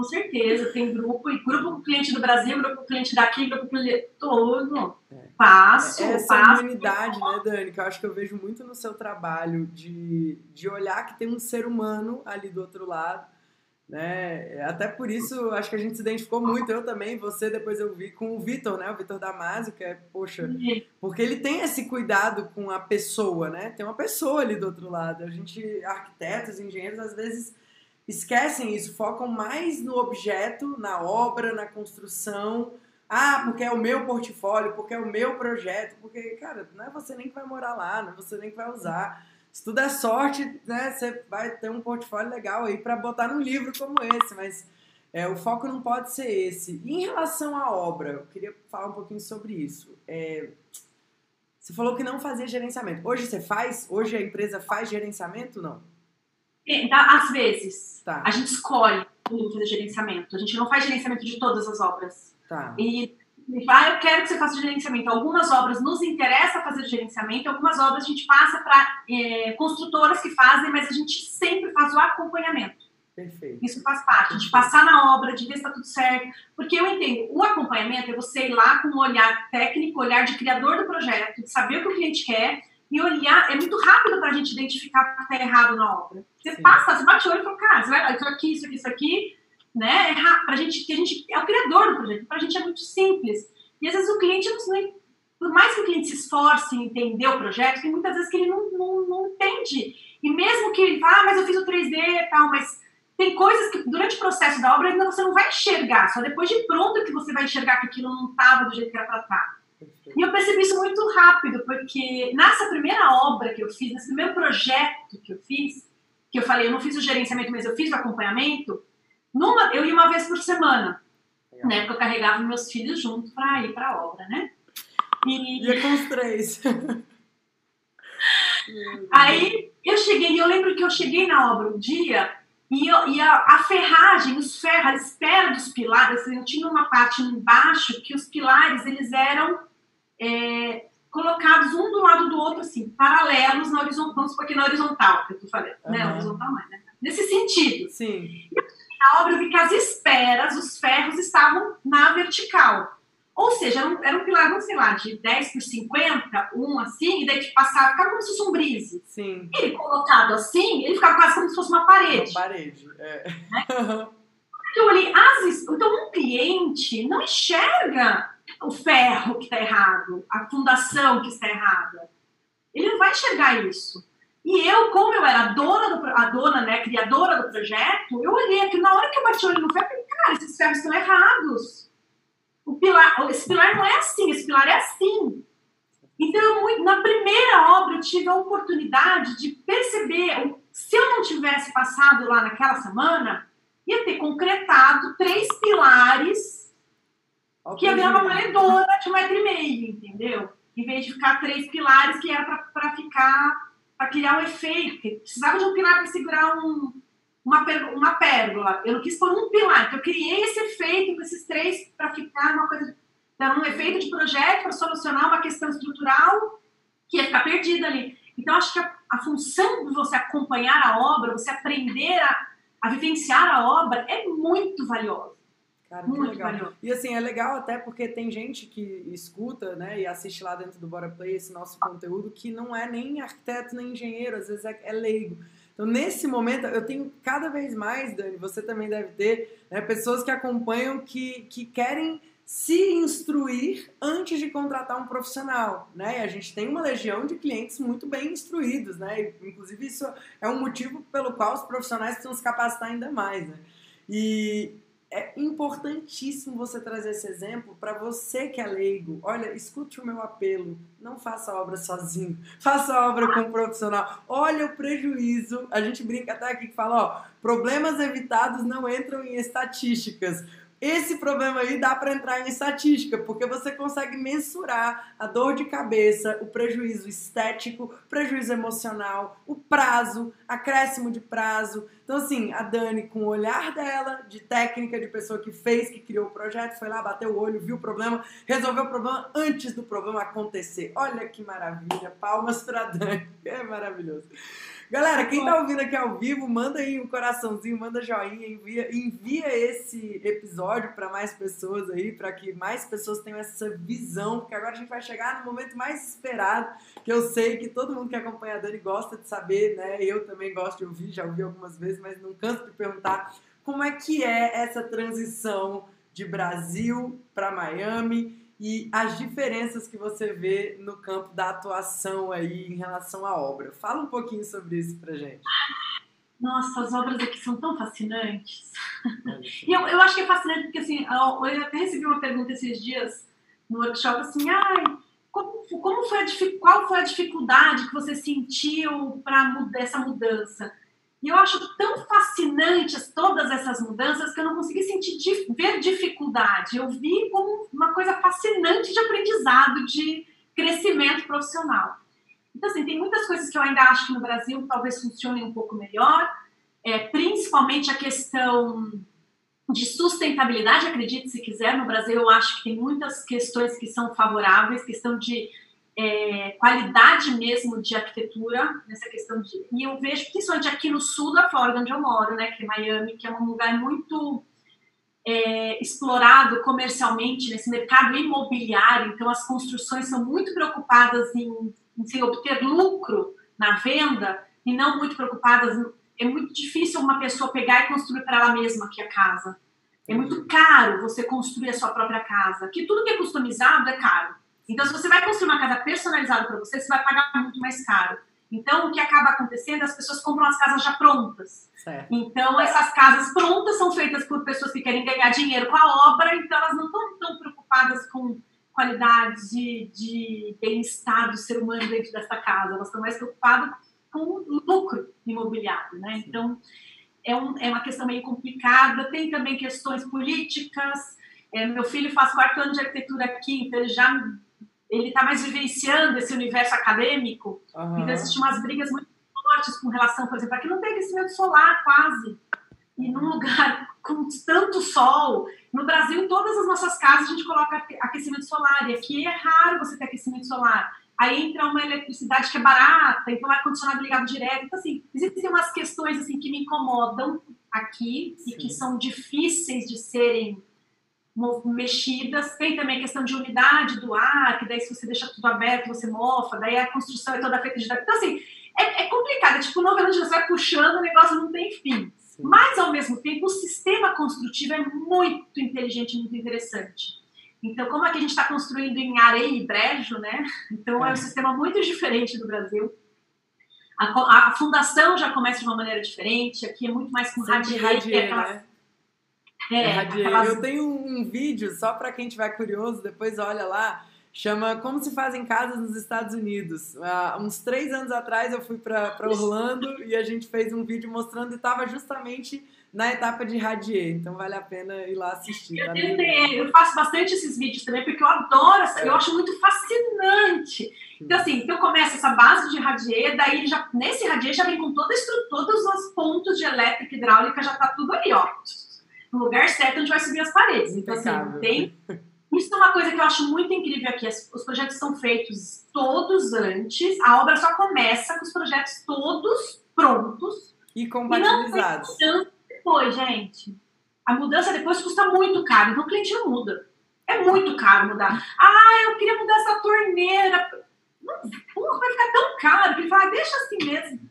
Com certeza, tem grupo, e grupo cliente do Brasil, grupo cliente daqui, grupo cliente todo. É. Passo, Essa passo. humanidade, né, Dani, que eu acho que eu vejo muito no seu trabalho, de, de olhar que tem um ser humano ali do outro lado, né? Até por isso, acho que a gente se identificou muito, eu também, você depois eu vi com o Vitor, né? O Vitor Damasio, que é, poxa, porque ele tem esse cuidado com a pessoa, né? Tem uma pessoa ali do outro lado. A gente, arquitetos, engenheiros, às vezes esquecem isso, focam mais no objeto, na obra, na construção. Ah, porque é o meu portfólio, porque é o meu projeto, porque, cara, não é você nem que vai morar lá, não é você nem que vai usar. Se tudo é sorte, né, você vai ter um portfólio legal aí para botar num livro como esse, mas é, o foco não pode ser esse. E em relação à obra, eu queria falar um pouquinho sobre isso. É, você falou que não fazia gerenciamento. Hoje você faz? Hoje a empresa faz gerenciamento? Não. É, às vezes. Tá. A gente escolhe fazer gerenciamento. A gente não faz gerenciamento de todas as obras. Tá. E ah, eu quero que você faça gerenciamento. Algumas obras nos interessa fazer gerenciamento, algumas obras a gente passa para é, construtoras que fazem, mas a gente sempre faz o acompanhamento. Perfeito. Isso faz parte, de passar na obra, de ver se está tudo certo. Porque eu entendo, o acompanhamento é você ir lá com um olhar técnico, olhar de criador do projeto, de saber o que o cliente quer e olhar, é muito rápido para a gente identificar o que está errado na obra. Você Sim. passa, você bate o olho e fala, cara, você vai, isso aqui, isso aqui, isso aqui, né? É pra gente, que a gente é o criador do projeto, para a gente é muito simples. E às vezes o cliente por mais que o cliente se esforce em entender o projeto, tem muitas vezes que ele não, não, não entende. E mesmo que ele fale, ah, mas eu fiz o 3D e tal, mas tem coisas que durante o processo da obra ainda você não vai enxergar, só depois de pronto que você vai enxergar que aquilo não estava do jeito que era para estar. E eu percebi isso muito rápido, porque nessa primeira obra que eu fiz, nesse primeiro projeto que eu fiz, que eu falei, eu não fiz o gerenciamento, mas eu fiz o acompanhamento, numa, eu ia uma vez por semana. Na né, época eu carregava meus filhos junto para ir para a obra, né? E... Ia com os três. (laughs) Aí eu cheguei, eu lembro que eu cheguei na obra um dia e, eu, e a, a, ferragem, os ferros, a espera dos pilares, assim, eu tinha uma parte embaixo que os pilares eles eram é, colocados um do lado do outro, assim, paralelos na horizontal, vamos supor aqui na horizontal, que eu tô falando, uhum. né? Horizontal mais, né? Nesse sentido. Sim. E na obra eu vi que as esperas, os ferros estavam na vertical. Ou seja, era um, era um pilar, não sei lá, de 10 por 50, um assim, e daí que passava, ficava como se fosse um brise. Sim. Ele colocado assim, ele ficava quase como se fosse uma parede. Uma parede, é. Né? eu olhei, as, então um cliente não enxerga o ferro que está errado, a fundação que está errada. Ele não vai enxergar isso. E eu, como eu era dona, do, a dona, né, criadora do projeto, eu olhei aqui, na hora que eu bati o olho no ferro, eu falei, cara, esses ferros estão errados. O pilar, esse pilar não é assim, esse pilar é assim. Então, eu, na primeira obra, eu tive a oportunidade de perceber, se eu não tivesse passado lá naquela semana, ia ter concretado três pilares que ia virar uma valedora de um metro e meio, entendeu? Em vez de ficar três pilares que era para ficar, para criar um efeito. Precisava de um pilar para segurar um, uma, uma pérola. Eu não quis pôr um pilar, então eu criei esse efeito com esses três para ficar uma coisa, dar um efeito de projeto para solucionar uma questão estrutural que ia ficar perdida ali. Então, acho que a, a função de você acompanhar a obra, você aprender a, a vivenciar a obra, é muito valiosa. Cara, muito legal. E assim, é legal até porque tem gente que escuta, né, e assiste lá dentro do Bora Play esse nosso conteúdo que não é nem arquiteto nem engenheiro, às vezes é, é leigo. Então, nesse momento, eu tenho cada vez mais, Dani, você também deve ter, né, pessoas que acompanham que, que querem se instruir antes de contratar um profissional, né? E a gente tem uma legião de clientes muito bem instruídos, né? E, inclusive isso é um motivo pelo qual os profissionais precisam se capacitar ainda mais, né? E é importantíssimo você trazer esse exemplo para você que é leigo. Olha, escute o meu apelo. Não faça obra sozinho. Faça obra com um profissional. Olha o prejuízo. A gente brinca até aqui que fala, ó, problemas evitados não entram em estatísticas. Esse problema aí dá para entrar em estatística, porque você consegue mensurar a dor de cabeça, o prejuízo estético, prejuízo emocional, o prazo, acréscimo de prazo. Então, assim, a Dani, com o olhar dela, de técnica, de pessoa que fez, que criou o projeto, foi lá, bateu o olho, viu o problema, resolveu o problema antes do problema acontecer. Olha que maravilha! Palmas para Dani, é maravilhoso. Galera, quem tá ouvindo aqui ao vivo, manda aí um coraçãozinho, manda joinha, envia, envia esse episódio para mais pessoas aí, para que mais pessoas tenham essa visão, porque agora a gente vai chegar no momento mais esperado, que eu sei que todo mundo que acompanha a Dani gosta de saber, né? Eu também gosto de ouvir, já ouvi algumas vezes, mas não canso de perguntar como é que é essa transição de Brasil para Miami e as diferenças que você vê no campo da atuação aí em relação à obra. Fala um pouquinho sobre isso pra gente. Nossa, as obras aqui são tão fascinantes. e eu, eu acho que é fascinante porque, assim, eu até recebi uma pergunta esses dias no workshop, assim, ai, como, como foi a, qual foi a dificuldade que você sentiu para essa mudança? E eu acho tão fascinantes todas essas mudanças que eu não consegui sentir ver dificuldade. Eu vi como uma coisa fascinante de aprendizado, de crescimento profissional. Então, assim, tem muitas coisas que eu ainda acho que no Brasil talvez funcionem um pouco melhor, é, principalmente a questão de sustentabilidade, acredite se quiser. No Brasil, eu acho que tem muitas questões que são favoráveis, questão de é, qualidade mesmo de arquitetura, nessa questão de. E eu vejo, principalmente aqui no sul da Flórida, onde eu moro, né, que é Miami, que é um lugar muito é, explorado comercialmente nesse mercado imobiliário, então as construções são muito preocupadas em, em se obter lucro na venda e não muito preocupadas. É muito difícil uma pessoa pegar e construir para ela mesma aqui a casa. É muito caro você construir a sua própria casa. Que tudo que é customizado é caro. Então, se você vai construir uma casa personalizada para você, você vai pagar muito mais caro. Então, o que acaba acontecendo, as pessoas compram as casas já prontas. Certo. Então, essas casas prontas são feitas por pessoas que querem ganhar dinheiro com a obra, então elas não estão tão preocupadas com qualidade de, de bem-estar do ser humano dentro dessa casa, elas estão mais preocupadas com lucro imobiliário, né? Então, é, um, é uma questão meio complicada. Tem também questões políticas. É, meu filho faz quarto ano de arquitetura aqui, então ele já ele está mais vivenciando esse universo acadêmico, uhum. então existem umas brigas muito fortes com relação, por exemplo, aqui não tem aquecimento solar quase, e num lugar (laughs) com tanto sol, no Brasil, em todas as nossas casas a gente coloca aquecimento solar, e aqui é raro você ter aquecimento solar. Aí entra uma eletricidade que é barata, então ar-condicionado ligado direto. Então, assim, existem umas questões assim, que me incomodam aqui Sim. e que são difíceis de serem mexidas. Tem também a questão de umidade do ar, que daí se você deixa tudo aberto, você mofa, daí a construção é toda feita de... Então, assim, é, é complicado. É tipo, novela você vai puxando, o negócio não tem fim. Sim. Mas, ao mesmo tempo, o sistema construtivo é muito inteligente, muito interessante. Então, como aqui a gente está construindo em areia e brejo, né? Então, é um é. sistema muito diferente do Brasil. A, a, fundação já começa de uma maneira diferente. Aqui é muito mais com radier, radier né? É, aquelas... Eu tenho um vídeo, só para quem tiver curioso, depois olha lá, chama Como se fazem casas nos Estados Unidos. Uh, uns três anos atrás eu fui para Orlando (laughs) e a gente fez um vídeo mostrando e estava justamente na etapa de radier, então vale a pena ir lá assistir. Tá eu, eu, faço bastante esses vídeos também, porque eu adoro, é. eu acho muito fascinante. Então, assim, então começa essa base de radier, daí já, nesse radier já vem com toda a estrutura, todos os pontos de elétrica hidráulica, já tá tudo ali, ó no lugar certo onde vai subir as paredes. Então, assim, tem. Isso é uma coisa que eu acho muito incrível aqui. Os projetos são feitos todos antes, a obra só começa com os projetos todos prontos. E compatibilizados. E não depois, gente. A mudança depois custa muito caro, então o cliente não muda. É muito caro mudar. Ah, eu queria mudar essa torneira. Não, porra, vai ficar tão caro que ele fala, ah, deixa assim mesmo.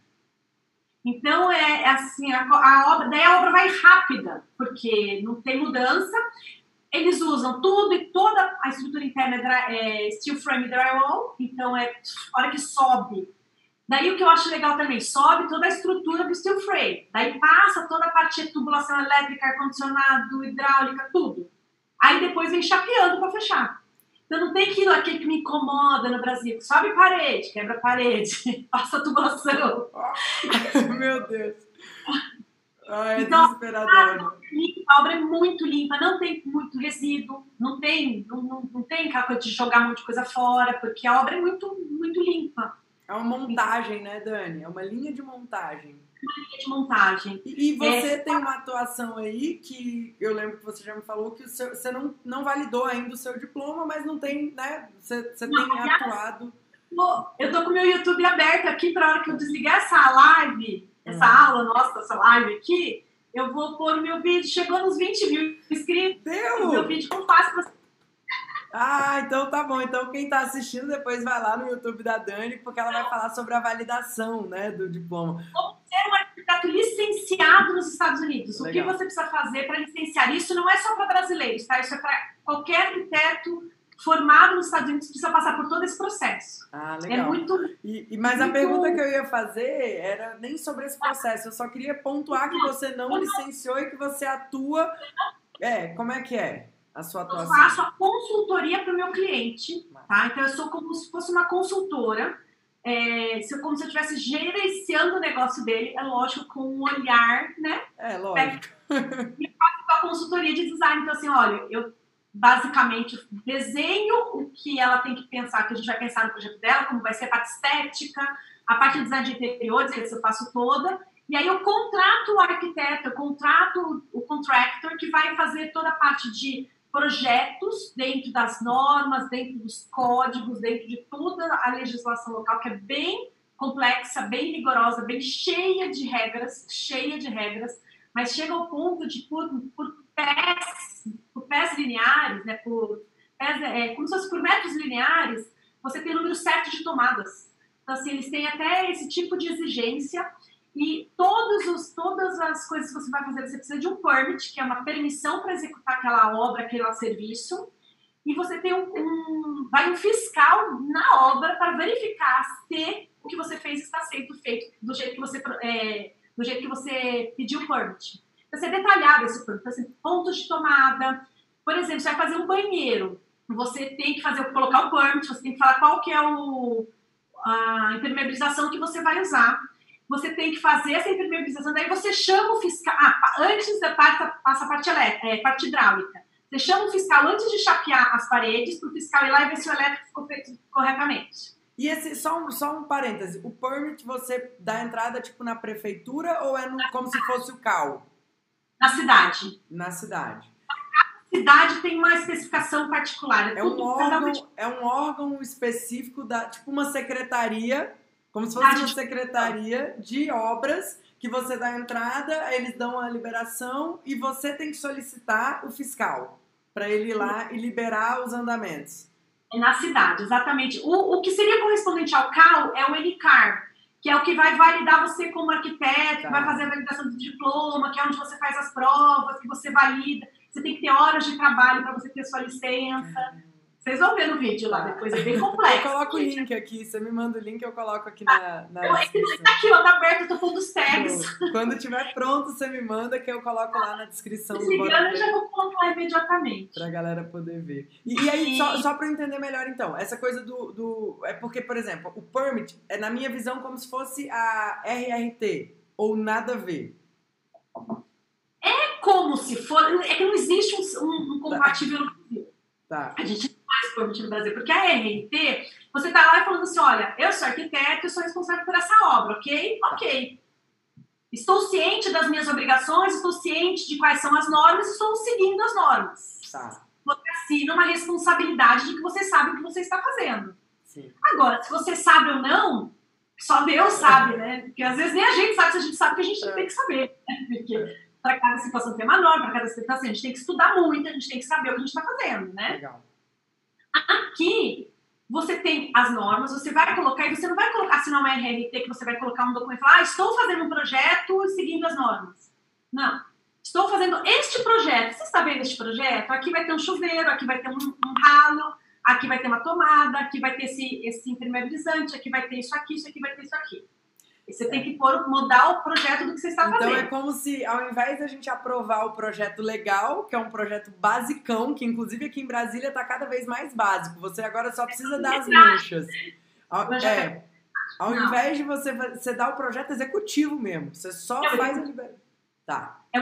Então, é, é assim, a, a, obra, daí a obra vai rápida, porque não tem mudança. eles usam tudo e toda a estrutura interna é, é steel frame drywall, então é hora que sobe. Daí o que eu acho legal também, sobe toda a estrutura do steel frame, daí passa toda a parte de tubulação elétrica, ar-condicionado, hidráulica, tudo. Aí depois vem chapeando para fechar. Então não tem aquilo aqui que me incomoda no Brasil. Sobe parede, quebra parede, (laughs) passa tubulação. Meu Deus. Ai, é então, desesperador. A obra é muito limpa, não tem muito resíduo, não tem, não, não, não tem aquela coisa de jogar muita coisa fora, porque a obra é muito, muito limpa. É uma montagem, né, Dani? É uma linha de montagem. De montagem. E, e você é... tem uma atuação aí que eu lembro que você já me falou que seu, você não, não validou ainda o seu diploma, mas não tem, né? Você, você não, tem atuado. Eu tô com o meu YouTube aberto aqui para hora que eu desligar essa live essa hum. aula nossa, essa live aqui, eu vou pôr o meu vídeo. Chegou nos 20 mil inscritos. Deu! Meu vídeo como fácil pra ah, então tá bom. Então quem tá assistindo depois vai lá no YouTube da Dani, porque ela vai falar sobre a validação, né, do diploma. Ser um arquiteto licenciado nos Estados Unidos. Legal. O que você precisa fazer para licenciar? Isso não é só para brasileiros, tá? Isso é para qualquer arquiteto formado nos Estados Unidos precisa passar por todo esse processo. Ah, é legal. É muito. E, e mas muito... a pergunta que eu ia fazer era nem sobre esse processo. Eu só queria pontuar que você não licenciou e que você atua. É, como é que é a sua atuação? Eu faço a consultoria para o meu cliente, tá? Então eu sou como se fosse uma consultora. É, se como se eu estivesse gerenciando o negócio dele, é lógico, com um olhar, né? É, lógico. E faço a consultoria de design. Então, assim, olha, eu basicamente desenho o que ela tem que pensar, que a gente vai pensar no projeto dela, como vai ser a parte estética, a parte de design de interiores, que eu faço toda, e aí eu contrato o arquiteto, eu contrato o contractor que vai fazer toda a parte de projetos dentro das normas, dentro dos códigos, dentro de toda a legislação local, que é bem complexa, bem rigorosa, bem cheia de regras, cheia de regras, mas chega ao ponto de, por, por pés, por pés lineares, né, por pés, é, como se fosse por metros lineares, você tem o número certo de tomadas. Então, assim, eles têm até esse tipo de exigência e todos os, todas as coisas que você vai fazer, você precisa de um permit, que é uma permissão para executar aquela obra, aquele serviço, e você tem um, um, vai um fiscal na obra para verificar se o que você fez está sendo feito do jeito que você, é, do jeito que você pediu o permit. Então, ser detalhado esse. Então, assim, pontos de tomada. Por exemplo, você vai fazer um banheiro. Você tem que fazer, colocar o permit, você tem que falar qual que é o, a impermeabilização que você vai usar. Você tem que fazer essa impermeabilização, daí você chama o fiscal. Ah, antes da parte, passa a parte, elétrica, é, parte hidráulica. Você chama o fiscal antes de chapear as paredes, para o fiscal ir lá e ver se o elétrico ficou feito corretamente. E esse, só um, só um parêntese, o permit você dá entrada tipo na prefeitura ou é no, como se fosse o CAL? Na cidade. Na cidade. A cidade tem uma especificação particular. É, é um, órgão, é um órgão específico, da, tipo uma secretaria, como se fosse uma secretaria de obras que você dá entrada, eles dão a liberação e você tem que solicitar o fiscal para ele ir lá e liberar os andamentos. É na cidade, exatamente. O, o que seria correspondente ao CAL é o ENICAR, que é o que vai validar você como arquiteto, tá. vai fazer a validação do diploma, que é onde você faz as provas, que você valida. Você tem que ter horas de trabalho para você ter sua licença. Vocês vão ver no vídeo lá depois, é bem complexo. Eu coloco o link aqui, você me manda o link, eu coloco aqui na. na eu, tá aqui, ó, tá aberto, eu tô pondo os tags. Quando tiver pronto, você me manda que eu coloco lá na descrição Se do engano, eu já vou colocar imediatamente. Pra galera poder ver. E, e aí, só, só pra eu entender melhor então, essa coisa do, do. É porque, por exemplo, o permit é, na minha visão, como se fosse a RRT, ou nada a ver. É como se fosse. É que não existe um, um, um compatível no Brasil. Tá. A gente mais no Brasil, porque a RNT, você está lá falando assim, olha, eu sou arquiteto, eu sou responsável por essa obra, ok? Tá. Ok. Estou ciente das minhas obrigações, estou ciente de quais são as normas, estou seguindo as normas. Tá. Você assina uma responsabilidade de que você sabe o que você está fazendo. Sim. Agora, se você sabe ou não, só Deus sabe, né? Porque às vezes nem a gente sabe se a gente sabe que a gente é. tem que saber. Né? Porque é. para cada situação tem uma norma, para cada situação a gente tem que estudar muito, a gente tem que saber o que a gente está fazendo, né? Legal. Aqui, você tem as normas, você vai colocar, e você não vai colocar, assinar uma RRT, que você vai colocar um documento e falar, ah, estou fazendo um projeto seguindo as normas. Não. Estou fazendo este projeto. Você está vendo este projeto? Aqui vai ter um chuveiro, aqui vai ter um, um ralo, aqui vai ter uma tomada, aqui vai ter esse, esse impermeabilizante, aqui vai ter isso aqui, isso aqui vai ter isso aqui. E você tem que pôr, mudar o projeto do que você está então fazendo. Então é como se, ao invés da gente aprovar o projeto legal, que é um projeto basicão, que inclusive aqui em Brasília está cada vez mais básico. Você agora só precisa é das manchas. Ao, é, ao invés de você, você dar o projeto executivo mesmo, você só é faz a liberação. Tá. É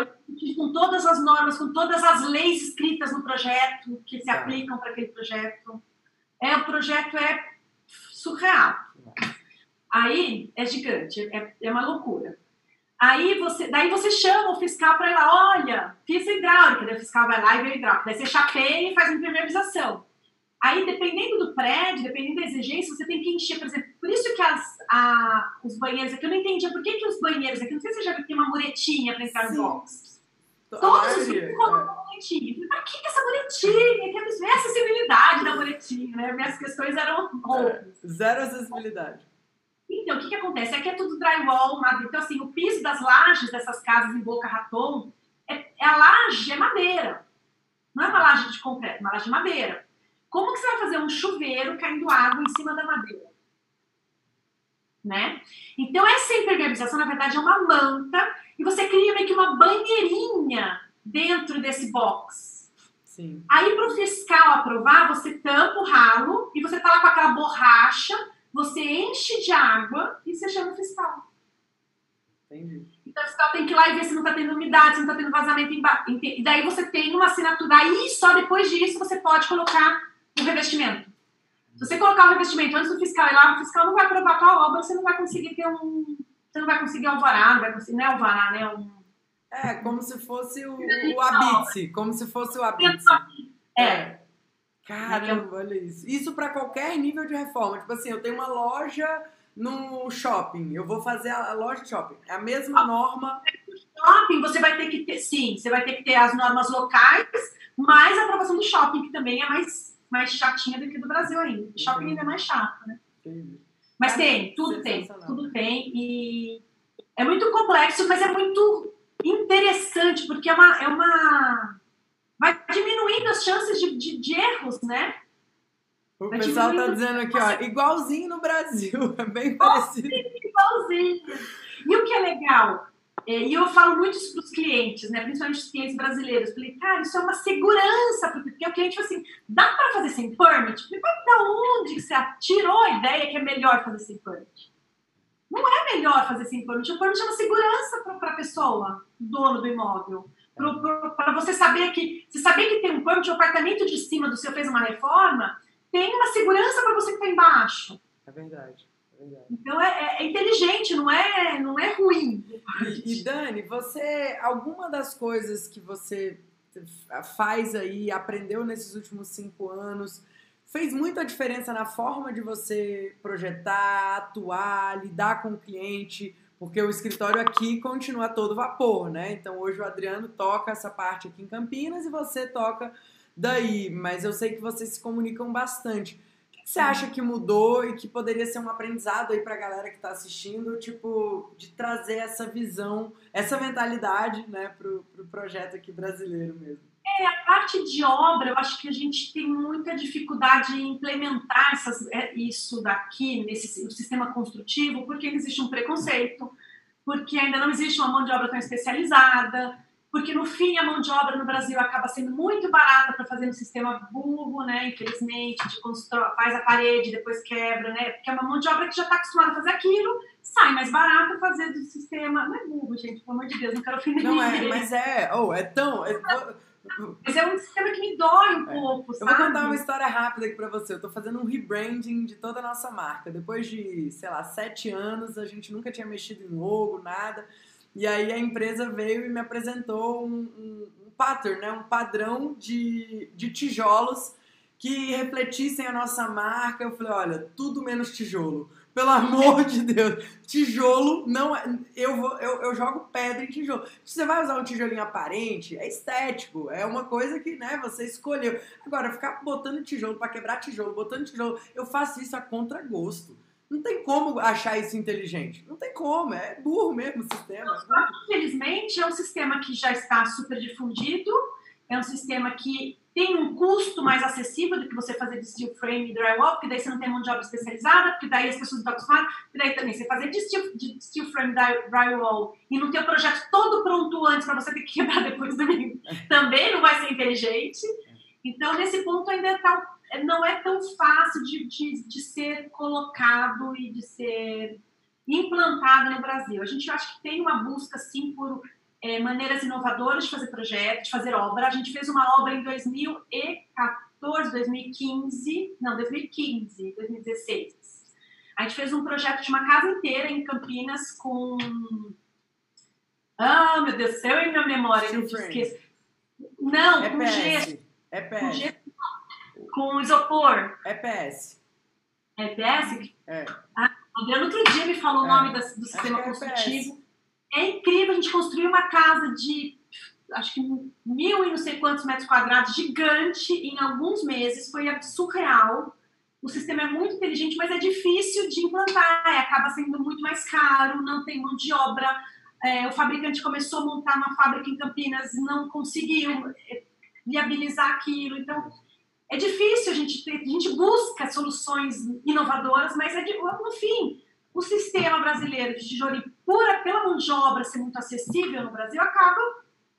com todas as normas, com todas as leis escritas no projeto, que se tá. aplicam para aquele projeto. É, o projeto é surreal. Aí é gigante, é, é uma loucura. Aí você, daí você chama o fiscal para ir lá, olha, fiz hidráulica, daí o fiscal vai lá e vê hidráulica, daí você chapeia e faz impermeabilização. Aí, dependendo do prédio, dependendo da exigência, você tem que encher, por exemplo, por isso que as, a, os banheiros aqui, eu não entendia por que, que os banheiros aqui, não sei se você já viu que tem uma muretinha para entrar no box. Todos os filmes colocam uma muretinha. Por que, que essa muretinha? Que é a acessibilidade da muretinha, né? Minhas questões eram roupas. Zero acessibilidade. Então, o que, que acontece? Aqui é tudo drywall, madeira. Então, assim, o piso das lajes dessas casas em Boca Raton, é, é a laje é madeira. Não é uma laje de concreto, é uma laje de madeira. Como que você vai fazer um chuveiro caindo água em cima da madeira? Né? Então, essa impermeabilização, na verdade, é uma manta e você cria meio que uma banheirinha dentro desse box. Sim. Aí, para o fiscal aprovar, você tampa o ralo e você tá lá com aquela borracha, você enche de água e você chama o fiscal. Entendi. Então, o fiscal tem que ir lá e ver se não está tendo umidade, se não está tendo vazamento embaixo. E daí você tem uma assinatura. Aí, só depois disso, você pode colocar o revestimento. Se você colocar o revestimento antes do fiscal ir lá, o fiscal não vai aprovar a tua obra, você não vai conseguir ter um. Você não vai conseguir alvará, não vai conseguir, não é alvará, né? Um, é, como se fosse o, o Abitse, como se fosse o Abitse. É. Caramba, olha isso. Isso para qualquer nível de reforma. Tipo assim, eu tenho uma loja no shopping, eu vou fazer a loja de shopping. É a mesma ah, norma. Shopping, você vai ter que ter, sim, você vai ter que ter as normas locais, mais a aprovação do shopping, que também é mais mais chatinha do que do Brasil ainda. O shopping ainda é mais chato, né? Entendi. Mas tem, tudo tem, tudo tem. E é muito complexo, mas é muito interessante, porque é uma. É uma vai diminuindo as chances de, de, de erros, né? O vai pessoal tá dizendo aqui, ó, igualzinho no Brasil, (laughs) é bem parecido. Igualzinho. E o que é legal? É, e eu falo muito isso para os clientes, né? principalmente os clientes brasileiros. Falei, cara, isso é uma segurança, porque o cliente fala assim: dá para fazer sem permit? Falei, mas da onde você tirou a ideia que é melhor fazer sem permit? Não é melhor fazer sem permit. O permit é uma segurança para a pessoa, dono do imóvel. Para você saber que, se saber que tem um permit, o apartamento de cima do seu fez uma reforma, tem uma segurança para você que está embaixo. É verdade. Então é, é, é, inteligente, não é, não é ruim. E, e Dani, você, alguma das coisas que você faz aí, aprendeu nesses últimos cinco anos, fez muita diferença na forma de você projetar, atuar, lidar com o cliente, porque o escritório aqui continua todo vapor, né? Então hoje o Adriano toca essa parte aqui em Campinas e você toca daí, mas eu sei que vocês se comunicam bastante você acha que mudou e que poderia ser um aprendizado aí pra galera que tá assistindo, tipo, de trazer essa visão, essa mentalidade, né, pro, pro projeto aqui brasileiro mesmo? É, a parte de obra, eu acho que a gente tem muita dificuldade em implementar essas, é, isso daqui, nesse no sistema construtivo, porque existe um preconceito, porque ainda não existe uma mão de obra tão especializada, porque no fim a mão de obra no Brasil acaba sendo muito barata para fazer no sistema burro, né? Infelizmente, de constrói, faz a parede, depois quebra, né? Porque é uma mão de obra que já está acostumada a fazer aquilo, sai mais barato fazer do sistema. Não é burro, gente, pelo amor de Deus, não quero ofender Não é, mas é, oh, é tão. É, mas é um sistema que me dói um é. pouco, sabe? Eu vou contar uma história rápida aqui pra você. Eu tô fazendo um rebranding de toda a nossa marca. Depois de, sei lá, sete anos, a gente nunca tinha mexido em logo, nada. E aí a empresa veio e me apresentou um, um, um pattern, né? um padrão de, de tijolos que refletissem a nossa marca. Eu falei, olha, tudo menos tijolo. Pelo amor de Deus, tijolo não é. Eu, vou, eu, eu jogo pedra em tijolo. Se você vai usar um tijolinho aparente, é estético, é uma coisa que né, você escolheu. Agora, ficar botando tijolo para quebrar tijolo, botando tijolo, eu faço isso a contragosto. Não tem como achar isso inteligente. Não tem como, é burro mesmo o sistema. Infelizmente, é um sistema que já está super difundido, é um sistema que tem um custo mais acessível do que você fazer de steel frame e drywall, porque daí você não tem mão de obra especializada, porque daí as pessoas não estão acostumadas, porque daí também você fazer de steel, de steel frame drywall e não ter o projeto todo pronto antes para você ter que (laughs) quebrar depois também, não vai ser inteligente. Então, nesse ponto ainda tá, não é tão fácil de, de, de ser colocado e de ser implantado no Brasil. A gente acha que tem uma busca, sim, por é, maneiras inovadoras de fazer projeto, de fazer obra. A gente fez uma obra em 2014, 2015, não, 2015, 2016. A gente fez um projeto de uma casa inteira em Campinas com. Ah, meu Deus do céu, em minha memória, eu esqueço. Não, é com gesso. É PS. Com, gesso, com isopor. É PS. É PS? É. Ah, Adriano outro dia me falou o É. nome da- do sistema é construtivo. É incrível, a gente construiu uma casa de acho que mil e não sei quantos metros quadrados, gigante, em alguns meses, foi surreal. O sistema é muito inteligente, mas é difícil de implantar, é, acaba sendo muito mais caro, não tem mão de obra. É, o fabricante começou a montar uma fábrica em Campinas, não conseguiu é, viabilizar aquilo. Então, é difícil, a gente, a gente busca soluções inovadoras, mas é de- no fim, o sistema brasileiro de tijolinho, pura, pela mão de obra ser muito acessível no Brasil, acaba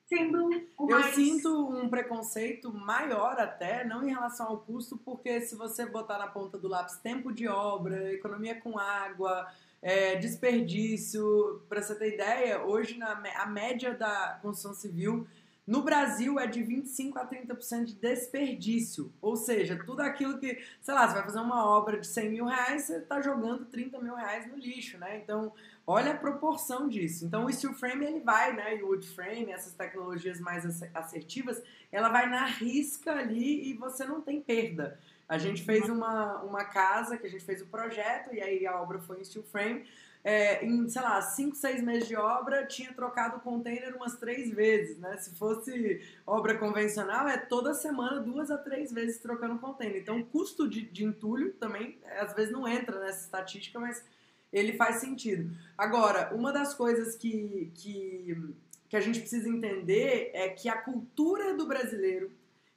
sendo o Eu mais... sinto um preconceito maior até, não em relação ao custo, porque se você botar na ponta do lápis tempo de obra, economia com água, é, desperdício, para você ter ideia, hoje na, a média da construção civil no Brasil é de 25 a 30% de desperdício. Ou seja, tudo aquilo que, sei lá, você vai fazer uma obra de 100 mil reais, você está jogando 30 mil reais no lixo, né? Então, olha a proporção disso. Então, o steel frame, ele vai, né? E o wood frame, essas tecnologias mais assertivas, ela vai na risca ali e você não tem perda. A gente fez uma, uma casa, que a gente fez o projeto, e aí a obra foi em steel frame. É, em, sei lá, 5, 6 meses de obra, tinha trocado o container umas três vezes, né? Se fosse obra convencional, é toda semana, duas a três vezes trocando o container. Então, o custo de, de entulho também, às vezes, não entra nessa estatística, mas ele faz sentido. Agora, uma das coisas que, que, que a gente precisa entender é que a cultura do brasileiro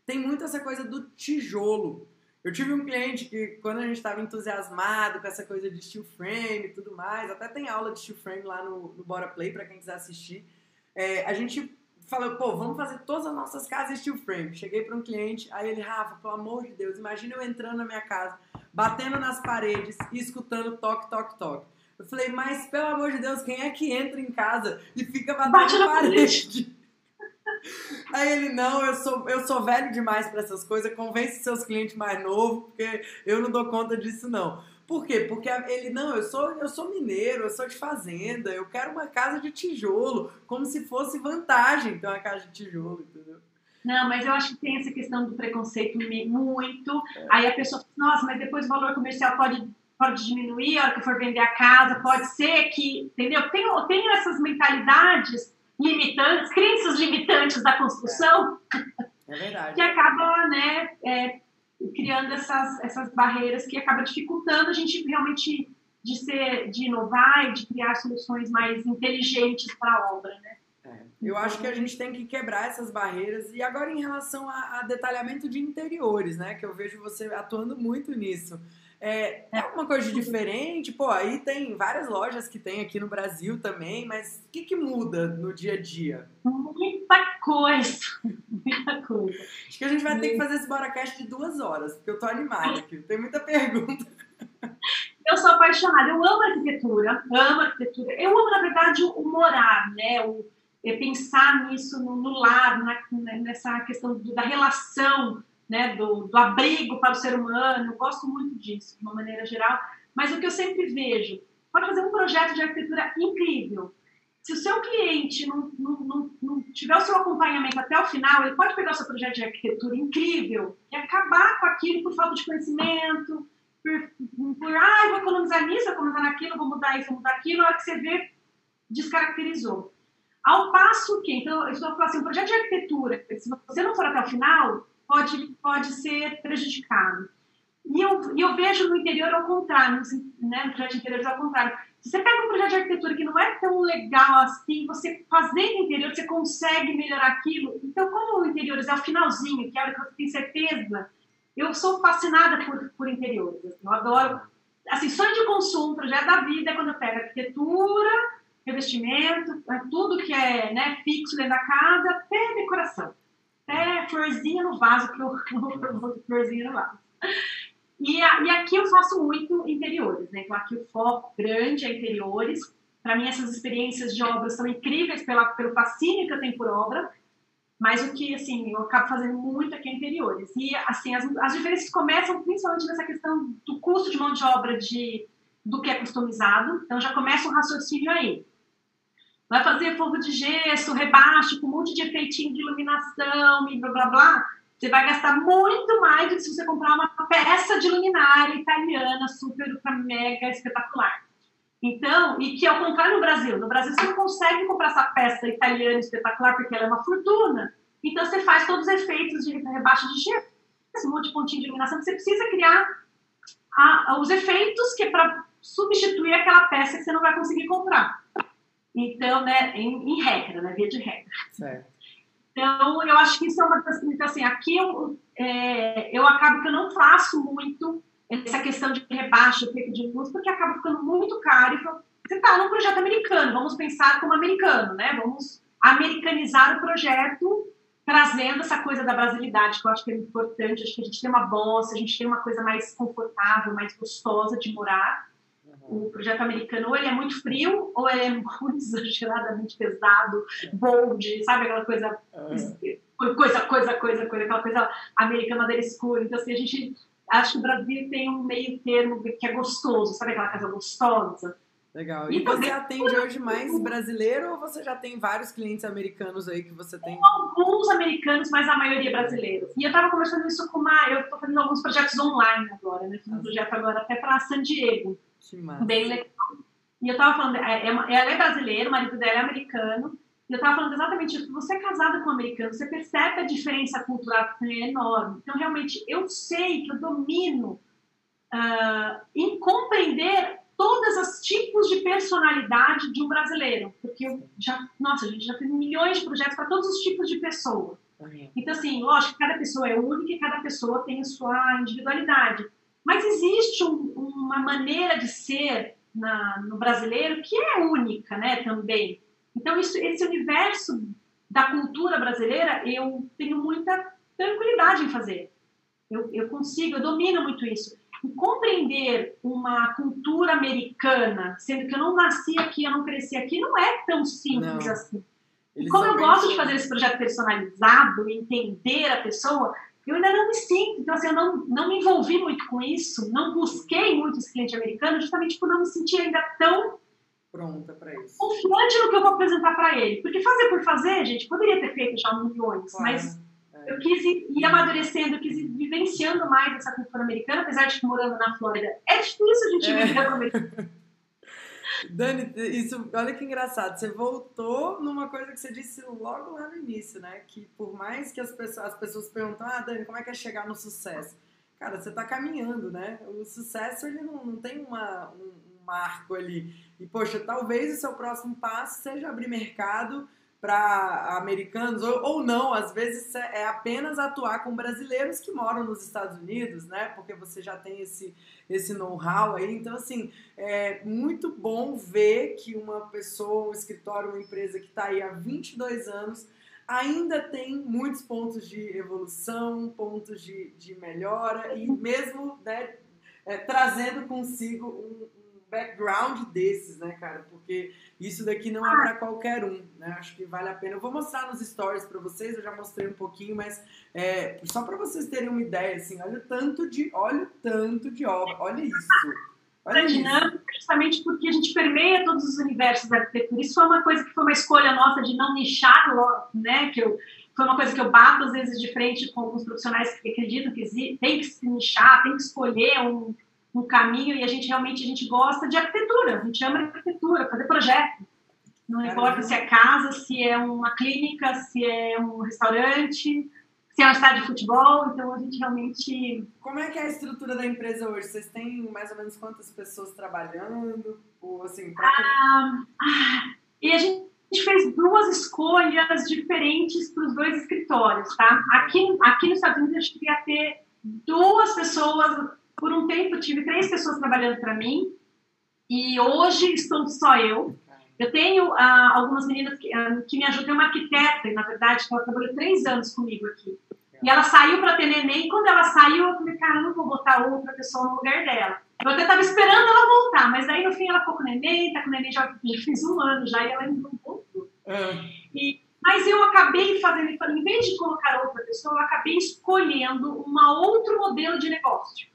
tem muito essa coisa do tijolo. Eu tive um cliente que, quando a gente estava entusiasmado com essa coisa de steel frame e tudo mais, até tem aula de steel frame lá no, no Bora Play para quem quiser assistir. É, a gente falou, pô, vamos fazer todas as nossas casas steel frame. Cheguei para um cliente, aí ele, Rafa, pelo amor de Deus, imagina eu entrando na minha casa, batendo nas paredes e escutando toque, toque, toque. Eu falei, mas pelo amor de Deus, quem é que entra em casa e fica batendo Bate na na parede? (laughs) Aí ele, não, eu sou, eu sou velho demais para essas coisas, convence seus clientes mais novos, porque eu não dou conta disso, não. Por quê? Porque ele, não, eu sou, eu sou mineiro, eu sou de fazenda, eu quero uma casa de tijolo, como se fosse vantagem ter uma casa de tijolo, entendeu? Não, mas eu acho que tem essa questão do preconceito muito. Aí a pessoa fala, nossa, mas depois o valor comercial pode, pode diminuir a hora que eu for vender a casa, pode ser que, entendeu? Tem, tem essas mentalidades limitantes, crenças limitantes da construção, É verdade. que acaba, né, é, criando essas, essas barreiras que acaba dificultando a gente realmente de ser, de inovar e de criar soluções mais inteligentes para a obra, né? É, eu acho que a gente tem que quebrar essas barreiras. E agora, em relação a, a detalhamento de interiores, né? Que eu vejo você atuando muito nisso. É, é alguma coisa de diferente? Pô, aí tem várias lojas que tem aqui no Brasil também, mas o que, que muda no dia a dia? Muita coisa, muita coisa. Acho que a gente vai ter que fazer esse Boracast de duas horas, porque eu tô animada aqui. Tem muita pergunta. Eu sou apaixonada, eu amo arquitetura, amo arquitetura. Eu amo, na verdade, o morar, né? O, é pensar nisso no, no lar, na, nessa questão da relação, né? Do, do abrigo para o ser humano. Eu gosto muito disso, de uma maneira geral. Mas o que eu sempre vejo, pode fazer um projeto de arquitetura incrível. Se o seu cliente não, não, não, não tiver o seu acompanhamento até o final, ele pode pegar o seu projeto de arquitetura incrível e acabar com aquilo por falta de conhecimento, por, por ah, vou economizar nisso, vou economizar naquilo, vou mudar isso, vou mudar aquilo, na hora que você vê, descaracterizou. Ao passo que, então, eu estou falando assim, um projeto de arquitetura, se você não for até o final, pode, pode ser prejudicado. E eu, eu vejo no interior ao contrário, né, no projeto de interiores ao contrário. Se você pega um projeto de arquitetura que não é tão legal assim, você fazendo interior, você consegue melhorar aquilo. Então, como o interiores é o finalzinho, que é a hora que você tem certeza, eu sou fascinada por, por interiores. Assim, eu adoro. Assim, sonho de consumo, projeto da vida, é quando eu pego arquitetura, revestimento, é tudo que é né, fixo dentro da casa, até decoração. Até florzinha no vaso, que eu amo (laughs) florzinha no vaso. E, e aqui eu faço muito interiores, né? Então aqui o foco grande é interiores. Para mim essas experiências de obras são incríveis pela, pelo fascínio que eu tenho por obra, mas o que, assim, eu acabo fazendo muito aqui é interiores. E, assim, as, as diferenças começam principalmente nessa questão do custo de mão de obra de, do que é customizado. Então já começa um raciocínio aí. Vai fazer fogo de gesso, rebaixo, com um monte de efeitinho de iluminação e blá blá blá você vai gastar muito mais do que se você comprar uma peça de luminária italiana super, mega espetacular. Então, e que ao contrário no Brasil, no Brasil você não consegue comprar essa peça italiana espetacular porque ela é uma fortuna. Então você faz todos os efeitos de rebaixa de cheiro, esse monte de pontinho de iluminação que você precisa criar a, os efeitos que é para substituir aquela peça que você não vai conseguir comprar. Então, né, em, em regra, né, via de regra. Certo. Então, eu acho que isso é uma das então, assim, aqui eu, é, eu acabo que eu não faço muito essa questão de rebaixo, efeito de luz, porque acaba ficando muito caro. E você está num projeto americano, vamos pensar como americano, né? Vamos americanizar o projeto, trazendo essa coisa da brasilidade, que eu acho que é importante. Acho que a gente tem uma bossa, a gente tem uma coisa mais confortável, mais gostosa de morar o projeto americano ou ele é muito frio ou ele é muito (laughs) exageradamente pesado, bold, sabe aquela coisa, é. coisa, coisa, coisa, coisa, aquela coisa americana madeira escura. Então, assim, a gente acho que o Brasil tem um meio termo que é gostoso, sabe aquela coisa gostosa? Legal. E, e você atende hoje mais brasileiro ou você já tem vários clientes americanos aí que você tem? Alguns americanos, mas a maioria brasileiros. E eu estava conversando isso com uma. Eu estou fazendo alguns projetos online agora, né? Fiz um projeto agora até para San Diego. Que massa. Bem legal. E eu tava falando, é, é ela é brasileira, o marido dela é americano. E eu tava falando exatamente isso. Você é casada com um americano, você percebe a diferença cultural que é enorme. Então, realmente, eu sei que eu domino uh, em compreender todos os tipos de personalidade de um brasileiro. Porque eu já, nossa, a gente já fez milhões de projetos para todos os tipos de pessoa. Então, assim, lógico, cada pessoa é única e cada pessoa tem a sua individualidade. Mas existe um, uma maneira de ser na, no brasileiro que é única, né, também. Então, isso, esse universo da cultura brasileira, eu tenho muita tranquilidade em fazer. Eu, eu consigo, eu domino muito isso. E compreender uma cultura americana, sendo que eu não nasci aqui, eu não cresci aqui, não é tão simples não. assim. E como eu gosto de fazer esse projeto personalizado, entender a pessoa, eu ainda não me sinto, então assim, eu não, não me envolvi muito com isso, não busquei muito esse cliente americano, justamente por não me sentir ainda tão pronta para isso. Confiante no que eu vou apresentar para ele. Porque fazer por fazer, gente, poderia ter feito já milhões, claro. mas é. eu quis ir, amadurecendo, eu quis ir vivenciando mais essa cultura americana, apesar de que morando na Flórida é difícil a gente é. viver americano. (laughs) Dani, isso, olha que engraçado. Você voltou numa coisa que você disse logo lá no início, né? Que por mais que as pessoas, as pessoas perguntam, ah, Dani, como é que é chegar no sucesso? Cara, você está caminhando, né? O sucesso ele não, não tem uma, um, um marco ali. E, poxa, talvez o seu próximo passo seja abrir mercado para americanos, ou, ou não, às vezes é, apenas atuar com brasileiros que moram nos Estados Unidos, né? Porque você já tem esse, esse know-how aí. Então, assim, é muito bom ver que uma pessoa, um escritório, uma empresa que está aí há 22 anos ainda tem muitos pontos de evolução, pontos de, de melhora e mesmo né, é, trazendo consigo um, background desses, né, cara? Porque isso daqui não é para qualquer um, né? Acho que vale a pena. Eu vou mostrar nos stories para vocês, eu já mostrei um pouquinho, mas é, só para vocês terem uma ideia, assim, olha o tanto de, olha o tanto de obra, olha isso. Olha dinâmica, justamente porque a gente permeia todos os universos da arquitetura. Isso foi uma coisa que foi uma escolha nossa de não nichar, né? Que eu, foi uma coisa que eu bato às vezes de frente com alguns profissionais que acreditam que tem que se nichar, tem que escolher um, um caminho e a gente realmente a gente gosta de arquitetura, a gente ama arquitetura, fazer projeto. Não importa se é casa, se é uma clínica, se é um restaurante, ser uma cidade de futebol, então a gente realmente. Como é que é a estrutura da empresa hoje? Vocês têm mais ou menos quantas pessoas trabalhando? Ou assim, pra... ah, ah, e a gente fez duas escolhas diferentes para os dois escritórios, tá? Aqui, aqui nos Estados Unidos a gente queria ter duas pessoas, por um tempo tive três pessoas trabalhando para mim, e hoje estou só eu. Eu tenho ah, algumas meninas que, ah, que me ajudam, tem uma arquiteta, na verdade, que ela trabalhou três anos comigo aqui. E ela saiu para ter neném, e quando ela saiu, eu falei, cara, eu não vou botar outra pessoa no lugar dela. Eu até estava esperando ela voltar, mas aí no fim ela ficou com neném, tá com neném já, (laughs) já fez um ano já, e ela ainda não voltou. É. Mas eu acabei fazendo, em vez de colocar outra pessoa, eu acabei escolhendo um outro modelo de negócio.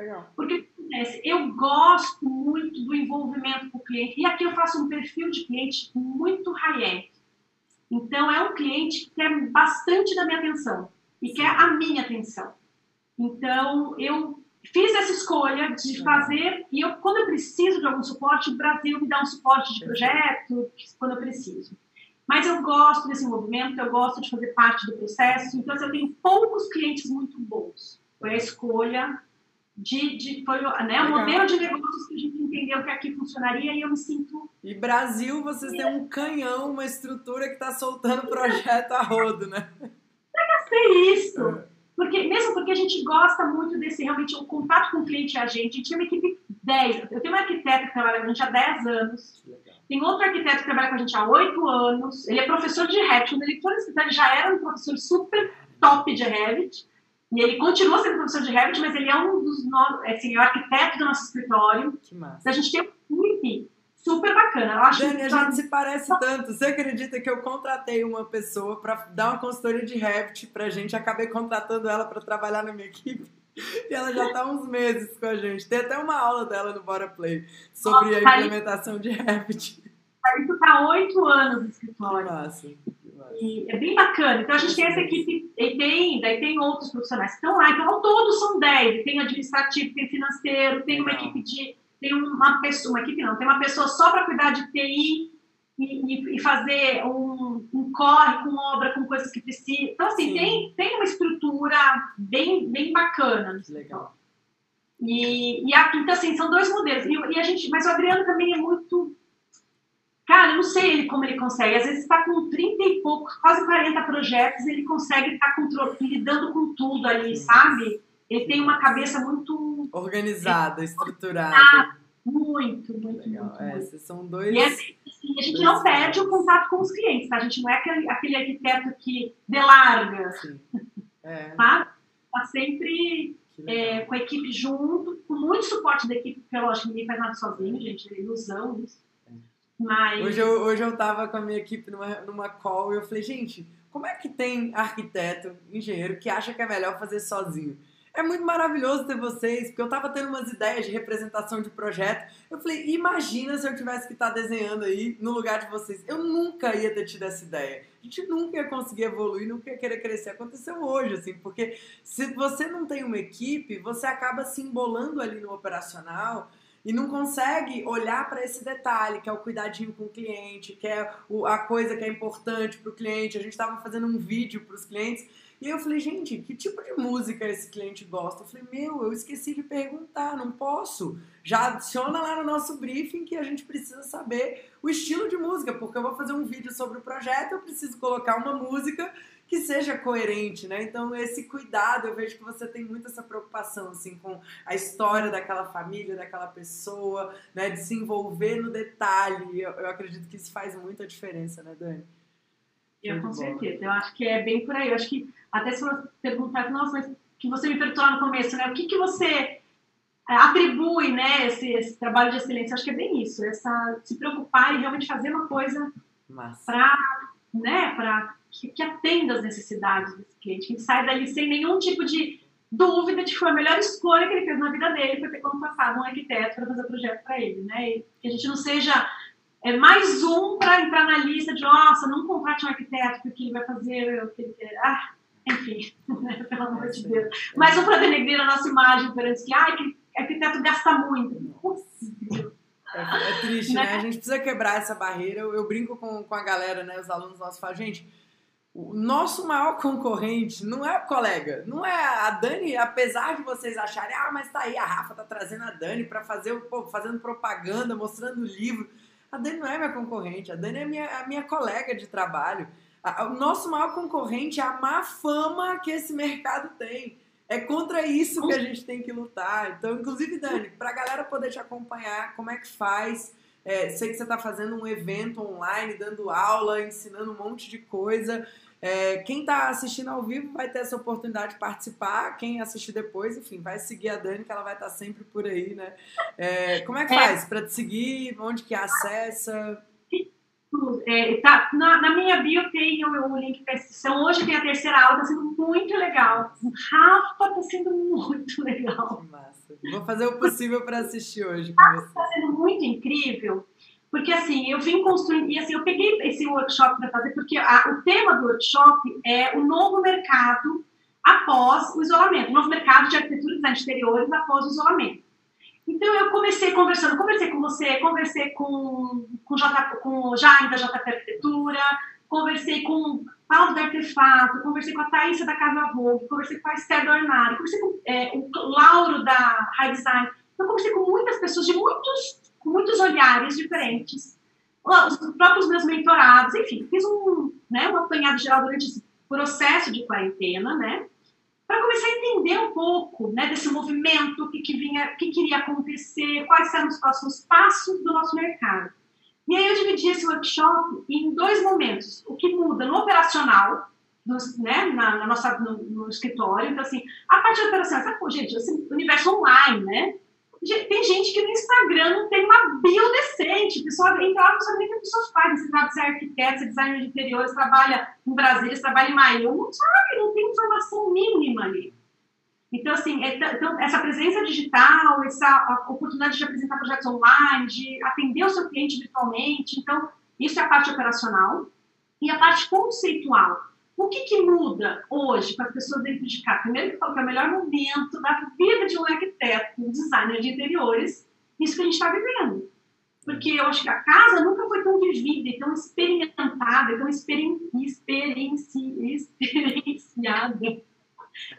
Legal. Porque o que acontece? Eu gosto muito do envolvimento com o cliente. E aqui eu faço um perfil de cliente muito high-end. Então, é um cliente que quer bastante da minha atenção e quer a minha atenção. Então, eu fiz essa escolha de fazer, e eu, quando eu preciso de algum suporte, o Brasil me dá um suporte de projeto, quando eu preciso. Mas eu gosto desse movimento, eu gosto de fazer parte do processo, então assim, eu tenho poucos clientes muito bons. Foi a escolha de, de foi né, o modelo de negócios que a gente entendeu que aqui funcionaria e eu me sinto. E Brasil, vocês têm um canhão, uma estrutura que está soltando projeto a rodo, né? Deve ser isso. É. Porque, mesmo porque a gente gosta muito desse realmente o contato com o cliente e a gente. A gente tinha uma equipe 10. Eu tenho uma arquiteta que trabalha com a gente há 10 anos. Tem outro arquiteto que trabalha com a gente há 8 anos. Ele é professor de Revit. Quando ele foi já era um professor super top de Revit. E ele continua sendo professor de Revit, mas ele é um dos nossos, assim, é o arquiteto do nosso escritório. Que massa. A gente tem um equipe super bacana. Eu acho Dani, que a gente se parece tanto. Você acredita que eu contratei uma pessoa para dar uma consultoria de Revit pra gente, acabei contratando ela para trabalhar na minha equipe? E ela já está uns meses com a gente. Tem até uma aula dela no Bora Play sobre Nossa, a implementação de Revit. Isso está oito anos no escritório. Que massa. E é bem bacana. Então a gente tem essa equipe, e tem, daí tem outros profissionais que estão lá. Então ao todo são 10. Tem administrativo, tem financeiro, tem uma equipe de. Tem uma pessoa, uma equipe não, tem uma pessoa só para cuidar de TI e, e, fazer um, um corre com obra, com coisas que precisa. Então, assim, tem, tem uma estrutura bem, bem bacana. Legal. E, e aqui, então, assim, são dois modelos. E, e, a gente, mas o Adriano também é muito Cara, eu não sei ele como ele consegue. Às vezes está com 30 e pouco, quase 40 projetos, ele consegue estar tá lidando com tudo ali, sabe? Ele tem uma cabeça muito organizada, é, estruturada. Muito, muito, Legal. muito. É, muito. são dois. E assim, a gente não perde o contato com os clientes, tá? A gente não é aquele, aquele arquiteto que delarga. Sim. É. (laughs) Tá? Tá sempre é, com a equipe junto, com muito suporte da equipe, porque lógico, ninguém faz nada sozinho, gente, é ilusão isso. Mas... Hoje, eu, hoje eu tava com a minha equipe numa, numa call e eu falei, gente, como é que tem arquiteto, engenheiro, que acha que é melhor fazer sozinho? É muito maravilhoso ter vocês, porque eu tava tendo umas ideias de representação de projeto. Eu falei, imagina se eu tivesse que estar tá desenhando aí no lugar de vocês. Eu nunca ia ter tido essa ideia. A gente nunca ia conseguir evoluir, nunca ia querer crescer. Aconteceu hoje, assim, porque se você não tem uma equipe, você acaba se embolando ali no operacional e não consegue olhar para esse detalhe, que é o cuidadinho com o cliente, que é a coisa que é importante para o cliente. A gente estava fazendo um vídeo para os clientes e eu falei, gente, que tipo de música esse cliente gosta? Eu falei, meu, eu esqueci de perguntar, não posso. Já adiciona lá no nosso briefing que a gente precisa saber o estilo de música, porque eu vou fazer um vídeo sobre o projeto, eu preciso colocar uma música que seja coerente, né? Então, esse cuidado, eu vejo que você tem muito essa preocupação, assim, com a história daquela família, daquela pessoa, né? De se envolver no detalhe. Eu, eu acredito que isso faz muita diferença, né, Dani? Eu, com certeza. Eu acho que é bem por aí. Eu acho que, até se você perguntar, nossa, mas que você me perguntou lá no começo, né? O que, que você é, atribui, né, esse, esse trabalho de excelência? Eu acho que é bem isso. Essa, se preocupar e realmente fazer uma coisa para né, para que, que atenda às necessidades desse cliente, que sai dali sem nenhum tipo de dúvida de que foi a melhor escolha que ele fez na vida dele foi ter contratado um arquiteto para fazer o projeto para ele, né? E que a gente não seja é, mais um para entrar na lista de, nossa, não contrate um arquiteto porque ele vai fazer o que ele quer. Ah, enfim, (laughs) né? pelo amor de Deus. Mais um para denegrir a nossa imagem perante que, ah, que arquiteto gasta muito. É, é, triste, né? né? A gente precisa quebrar essa barreira. Eu, eu, brinco com, com a galera, né? Os alunos nossos falam, gente, o nosso maior concorrente não é o colega, não é a Dani, apesar de vocês acharem, ah, mas tá aí, a Rafa tá trazendo a Dani para fazer, pô, fazendo propaganda, mostrando o livro. A Dani não é minha concorrente, a Dani é minha, a minha colega de trabalho. O nosso maior concorrente é a má fama que esse mercado tem. É contra isso que a gente tem que lutar. Então, inclusive, Dani, para a galera poder te acompanhar, como é que faz? É, sei que você está fazendo um evento online, dando aula, ensinando um monte de coisa. É, quem está assistindo ao vivo vai ter essa oportunidade de participar. Quem assistir depois, enfim, vai seguir a Dani, que ela vai estar tá sempre por aí, né? É, como é que é. faz para te seguir? Onde que acessa? É, tá, na, na, minha bio tem o, o link para inscrição. Hoje tem a terceira aula, está sendo muito legal. O Rafa está sendo muito legal. Que massa. Vou fazer o possível para assistir hoje. Está sendo muito incrível, porque assim, eu vim construindo, e assim, eu peguei esse workshop para fazer, porque a, o tema do workshop é o novo mercado após o isolamento, o novo mercado de arquitetura e design de exteriores após o isolamento. Então eu comecei conversando, conversei com você, conversei com, com, o Jaime da JP Arquitetura, conversei com Paulo do Artefato, conversei com a Thaísa da Casa Vogue, conversei com a Esther do Armário, conversei com é, o Lauro da High Design. Então, conversei com muitas pessoas de muitos, com muitos olhares diferentes. Os próprios meus mentorados, enfim, fiz um, né, um apanhado geral durante esse processo de quarentena, né? Para começar a entender um pouco né, desse movimento, o que, que, vinha, o que queria acontecer, quais eram os próximos passos do nosso mercado. E aí eu dividi esse workshop em dois momentos. O que muda no operacional, né, na, na, nossa, no, no, escritório. Então, assim, a parte operacional, sabe, pô, gente, esse universo online, né? Tem gente que no Instagram não tem uma bio decente. A pessoa entra lá, não sabe nem o que a pessoa faz. Você sabe se é arquiteto, se é designer de interiores, trabalha em Brasília, trabalha em Miami. Não sabe, não tem informação mínima ali. Então, assim, é, então, essa presença digital, essa oportunidade de apresentar projetos online, de atender o seu cliente virtualmente. Então, isso é a parte operacional. E a parte conceitual o que, que muda hoje para as pessoas dentro de casa? Primeiro que falo que é o melhor momento da vida de um arquiteto, um designer de interiores, isso que a gente está vivendo. Porque eu acho que a casa nunca foi tão vivida, tão experimentada, tão experien experienci experienciada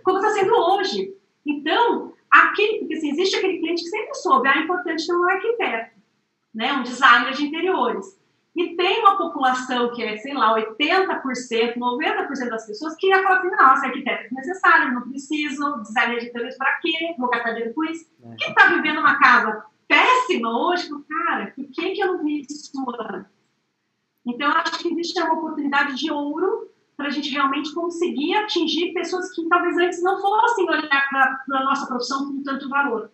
como está sendo hoje. Então, aquele, porque assim, existe aquele cliente que sempre soube, ah, é importante ter um arquiteto, né, um designer de interiores. E tem uma população que é, sei lá, 80%, 90% das pessoas que ia falar assim, nossa, arquiteto é desnecessário, não preciso, designer de interiores para quê? Vou gastar dinheiro com isso. É. Quem está vivendo uma casa péssima hoje, cara, por que, que eu não vi isso antes? Então, eu acho que existe uma oportunidade de ouro para a gente realmente conseguir atingir pessoas que talvez antes não fossem olhar para a nossa profissão com tanto valor.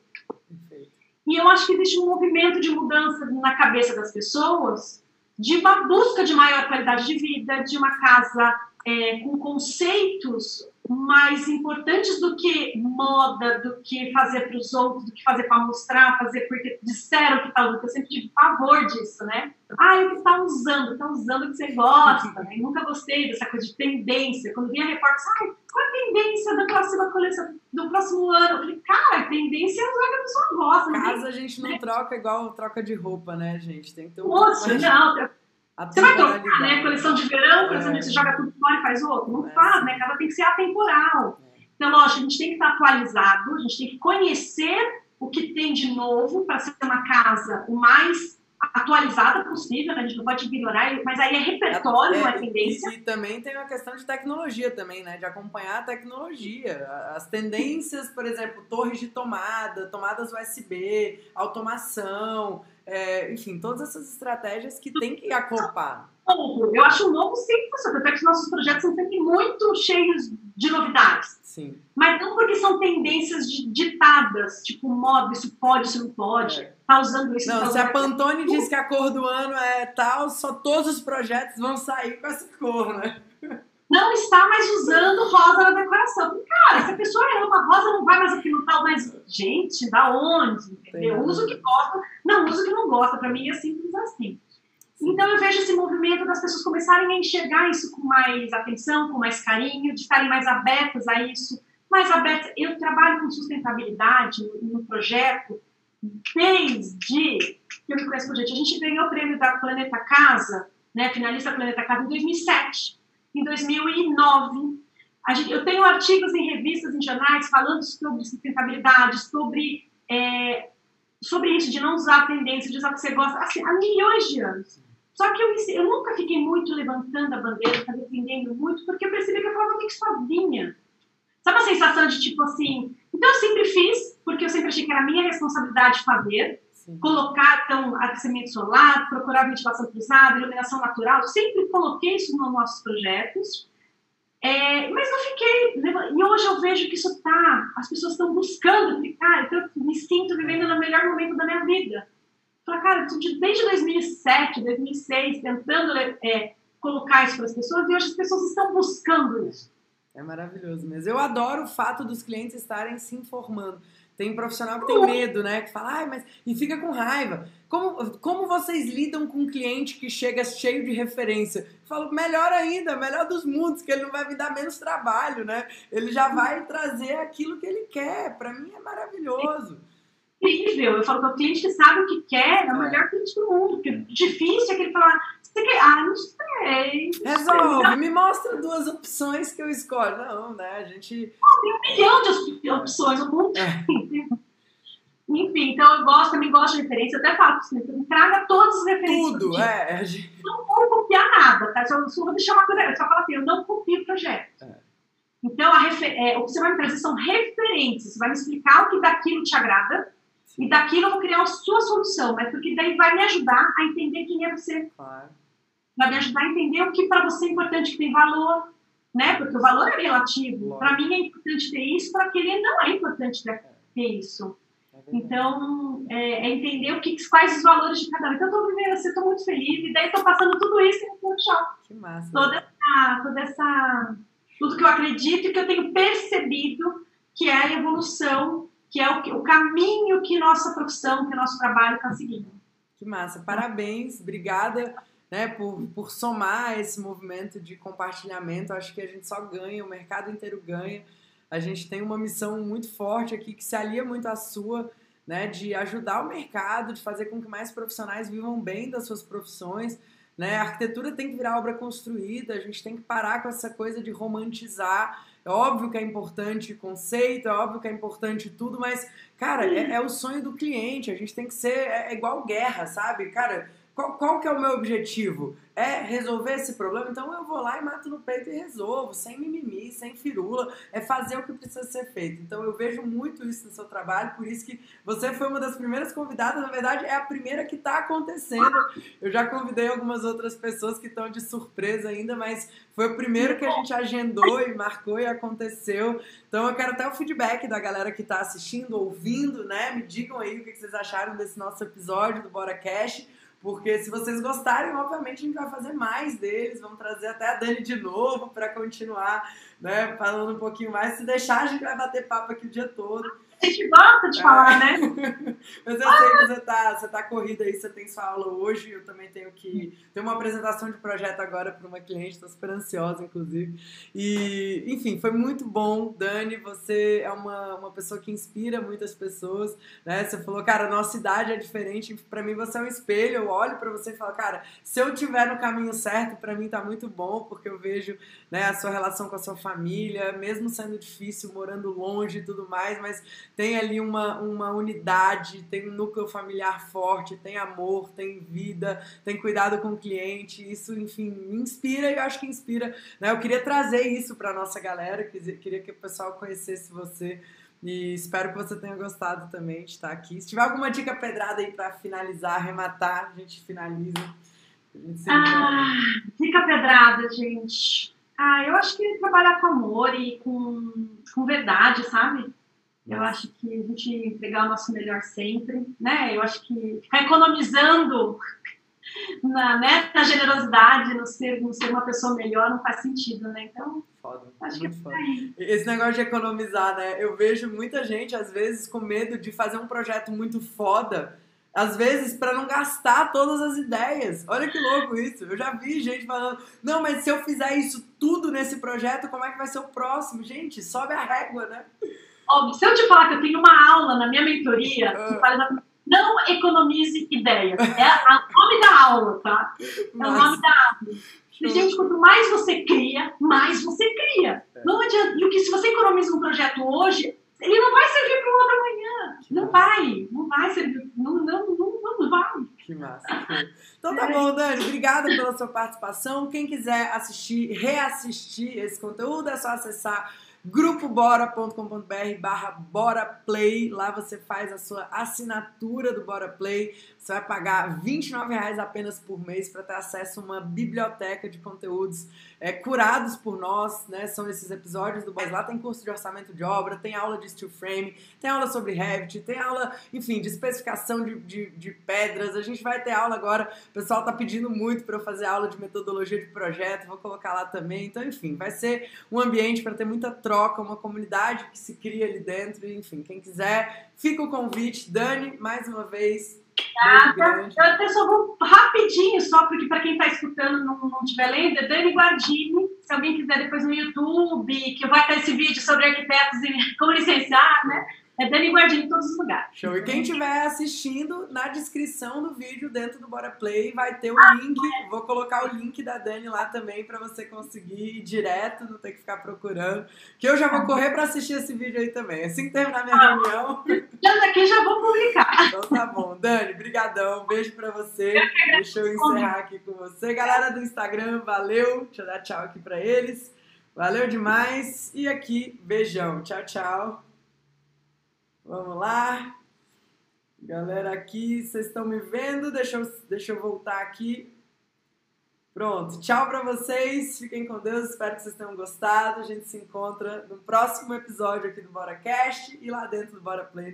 E eu acho que existe um movimento de mudança na cabeça das pessoas de uma busca de maior qualidade de vida, de uma casa é, com conceitos mais importantes do que moda, do que fazer para os outros, do que fazer para mostrar, fazer porque disseram que está usando. Eu sempre tive pavor disso, né? Ah, o que está usando, está usando o que você gosta. Né? Nunca gostei dessa coisa de tendência. Quando vinha repórter, ah, qual é a tendência da próxima coleção, do próximo ano? Eu falei, cara, a tendência é usar o que a pessoa gosta. Casa a gente não né? troca igual troca de roupa, né, gente? Tem que ter um. Nossa, não. Você vai trocar, né? Coleção de verão, coleção é. de você joga tudo fora e faz outro. Não é. faz, né? Cada tem que ser atemporal. É. Então, lógico, a gente tem que estar atualizado, a gente tem que conhecer o que tem de novo para ser uma casa o mais atualizada possível, né? a gente não pode ignorar, mas aí é repertório, é, uma tendência. E, e, também tem uma questão de tecnologia também, né? De acompanhar a tecnologia. As tendências, por exemplo, torres de tomada, tomadas USB, automação, é, enfim, todas essas estratégias que tem que acoplar. Eu acho o novo sempre funciona, até que os nossos projetos são sempre muito cheios de novidades. Sim. Mas não porque são tendências ditadas, tipo moda, isso pode, isso não pode. É. Tá usando isso. Não, tá se a Pantone diz que a cor do ano é tal, só todos os projetos vão sair com essa cor, né? Não está mais usando rosa na decoração. Cara, se a pessoa ama rosa, não vai mais aqui no tal, mas, gente, da onde? Entendeu? Usa o que gosta, não usa o que não gosta. Para mim é simples assim. Então eu vejo esse movimento das pessoas começarem a enxergar isso com mais atenção, com mais carinho, de estarem mais abertas a isso. Mais abertas. Eu trabalho com sustentabilidade no, no projeto desde que eu me conheço por gente. A gente ganhou o prêmio da Planeta Casa, né, finalista Planeta Casa em 2007. Em 2009. Gente, eu tenho artigos em revistas, em jornais, falando sobre sustentabilidade, sobre, é, sobre isso, de não usar a tendência, de usar o que você gosta, assim, há milhões de anos. Só que eu, eu nunca fiquei muito levantando a bandeira, defendendo muito, porque eu percebi que eu falava meio que sozinha. Sabe a sensação de tipo assim, então eu sempre fiz, porque eu sempre achei que era minha responsabilidade fazer, Sim. colocar então aquecimento solar, procurar ventilação cruzada, iluminação natural, sempre coloquei isso nos nossos projetos. É, mas não fiquei. E hoje eu vejo que isso tá. As pessoas estão buscando ficar. Então eu me sinto vivendo no melhor momento da minha vida. Fala, cara, desde 2007, 2006, tentando é, colocar isso para as pessoas e hoje as pessoas estão buscando isso. É maravilhoso mesmo. Eu adoro o fato dos clientes estarem se informando. Tem profissional que tem medo, né? Que fala, ai, mas. E fica com raiva. Como, como vocês lidam com um cliente que chega cheio de referência? Eu falo, melhor ainda, melhor dos mundos, que ele não vai me dar menos trabalho, né? Ele já vai trazer aquilo que ele quer. Para mim é maravilhoso. Incrível. Eu falo que o cliente que sabe o que quer é o melhor cliente do mundo. Porque difícil é que ele falar, quer? Ah, não sei. Resolve, me mostra duas opções que eu escolho. Não, né? A gente. tem um milhão de opções, o mundo é. (laughs) Enfim, então eu gosto, também gosto de referência. Eu até falo para você, traga todas as referências. Tudo, é. Gente... Não vou copiar nada, tá? Só, só vou deixar uma coisa. Eu só falo assim, eu não copio o projeto. É. Então, a refer... é, o que você vai me trazer são referências. Você vai me explicar o que daquilo te agrada e daquilo eu vou criar a sua solução, mas porque daí vai me ajudar a entender quem é você. Claro. Vai me ajudar a entender o que para você é importante, que tem valor, né? Porque o valor é relativo. Para mim é importante ter isso, para aquele não é importante ter isso. É então, é, é, entender o que, quais os valores de cada um. Então, eu estou vivendo assim, estou muito feliz, e daí estou passando tudo isso em workshop. Que massa. Toda essa, toda essa. Tudo que eu acredito e que eu tenho percebido que é a evolução que é o, o caminho que nossa profissão, que nosso trabalho está seguindo. Que massa, parabéns, obrigada né, por, por somar esse movimento de compartilhamento. Acho que a gente só ganha, o mercado inteiro ganha. A gente tem uma missão muito forte aqui que se alia muito à sua, né, de ajudar o mercado, de fazer com que mais profissionais vivam bem das suas profissões. Né? A arquitetura tem que virar obra construída, a gente tem que parar com essa coisa de romantizar é óbvio que é importante conceito, é óbvio que é importante tudo, mas, cara, é, é o sonho do cliente. A gente tem que ser é, é igual guerra, sabe? Cara, qual, qual que é o meu objetivo? É resolver esse problema? Então eu vou lá e mato no peito e resolvo, sem mimimi, sem firula. É fazer o que precisa ser feito. Então eu vejo muito isso no seu trabalho, por isso que você foi uma das primeiras convidadas. Na verdade, é a primeira que está acontecendo. Eu já convidei algumas outras pessoas que estão de surpresa ainda, mas foi o primeiro que a gente agendou e marcou e aconteceu. Então eu quero até o feedback da galera que está assistindo, ouvindo, né? Me digam aí o que vocês acharam desse nosso episódio do Bora Cash. Porque se vocês gostarem, obviamente a gente vai fazer mais deles, vamos trazer até a Dani de novo para continuar, né, falando um pouquinho mais. Se deixar, a gente vai bater papo aqui o dia todo. A gente gosta de falar, né? (laughs) Mas eu sei que você tá, você tá corrida aí, você tem sua aula hoje, eu também tenho que. Tem uma apresentação de projeto agora para uma cliente, estou super ansiosa, inclusive. E, enfim, foi muito bom, Dani. Você é uma, uma pessoa que inspira muitas pessoas, né? Você falou, cara, nossa idade é diferente. Para mim, você é um espelho. Eu olho para você e falo, cara, se eu tiver no caminho certo, para mim tá muito bom, porque eu vejo né, a sua relação com a sua família, mesmo sendo difícil, morando longe e tudo mais, mas tem ali uma, uma unidade, tem um núcleo familiar forte, tem amor, tem vida, tem cuidado com o cliente. Isso, enfim, me inspira e eu acho que inspira. Né? Eu queria trazer isso para nossa galera, queria que o pessoal conhecesse você. E espero que você tenha gostado também de estar aqui. Se tiver alguma dica pedrada aí para finalizar, arrematar, a gente finaliza. A gente ah, dica pedrada, gente. Ah, eu acho que trabalhar com amor e com, com verdade, sabe? Eu acho que a gente entregar o nosso melhor sempre, né? Eu acho que ficar economizando (laughs) na, né, na generosidade, no ser, no ser uma pessoa melhor, não faz sentido, né? Então, foda, acho muito que é foda. Esse negócio de economizar, né? Eu vejo muita gente, às vezes, com medo de fazer um projeto muito foda, às vezes para não gastar todas as ideias. Olha que louco isso. Eu já vi gente falando: não, mas se eu fizer isso tudo nesse projeto, como é que vai ser o próximo? Gente, sobe a régua, né? Óbvio, se eu te falar que eu tenho uma aula na minha mentoria que ah. fala exatamente não economize ideias. É o nome da aula, tá? É o nome da aula. E, gente, quanto mais você cria, mais você cria. É. Não adianta. E o que se você economiza um projeto hoje, ele não vai servir para o outro amanhã. Que não massa. vai. Não vai servir. Não, não, não, não vai. Que massa. Então tá bom, Dani. Obrigada pela sua participação. Quem quiser assistir, reassistir esse conteúdo, é só acessar grupobora.com.br barra boraplay. Lá você faz a sua assinatura do Bora Play. Você vai pagar R$29,00 apenas por mês para ter acesso a uma biblioteca de conteúdos é, curados por nós, né? São esses episódios do Boys. Lá tem curso de orçamento de obra, tem aula de steel frame, tem aula sobre Revit, tem aula, enfim, de especificação de, de, de pedras. A gente vai ter aula agora. O pessoal tá pedindo muito para eu fazer aula de metodologia de projeto. Vou colocar lá também. Então, enfim, vai ser um ambiente para ter muita troca, uma comunidade que se cria ali dentro. Enfim, quem quiser, fica o convite. Dani, mais uma vez, Nada. Eu até só vou rapidinho, só porque para quem está escutando não, não tiver lendo, é Dani Guardini. Se alguém quiser depois no YouTube, que vai ter esse vídeo sobre arquitetos e (laughs) como licenciar, né? É Dani Guardini em todos os lugares. Show. E quem estiver assistindo, na descrição do vídeo, dentro do Bora Play, vai ter o ah, link. É. Vou colocar o link da Dani lá também para você conseguir ir direto, não ter que ficar procurando. Que eu já vou correr para assistir esse vídeo aí também. Assim que terminar minha ah, reunião. Já daqui já vou publicar. Então tá bom. Dani, brigadão. Beijo para você. Deixa eu encerrar aqui com você. Galera do Instagram, valeu. Deixa eu dar tchau aqui para eles. Valeu demais. E aqui, beijão. Tchau, tchau. Vamos lá. Galera aqui, vocês estão me vendo? Deixa eu, deixa eu voltar aqui. Pronto, tchau para vocês. Fiquem com Deus. Espero que vocês tenham gostado. A gente se encontra no próximo episódio aqui do BoraCast e lá dentro do Bora Play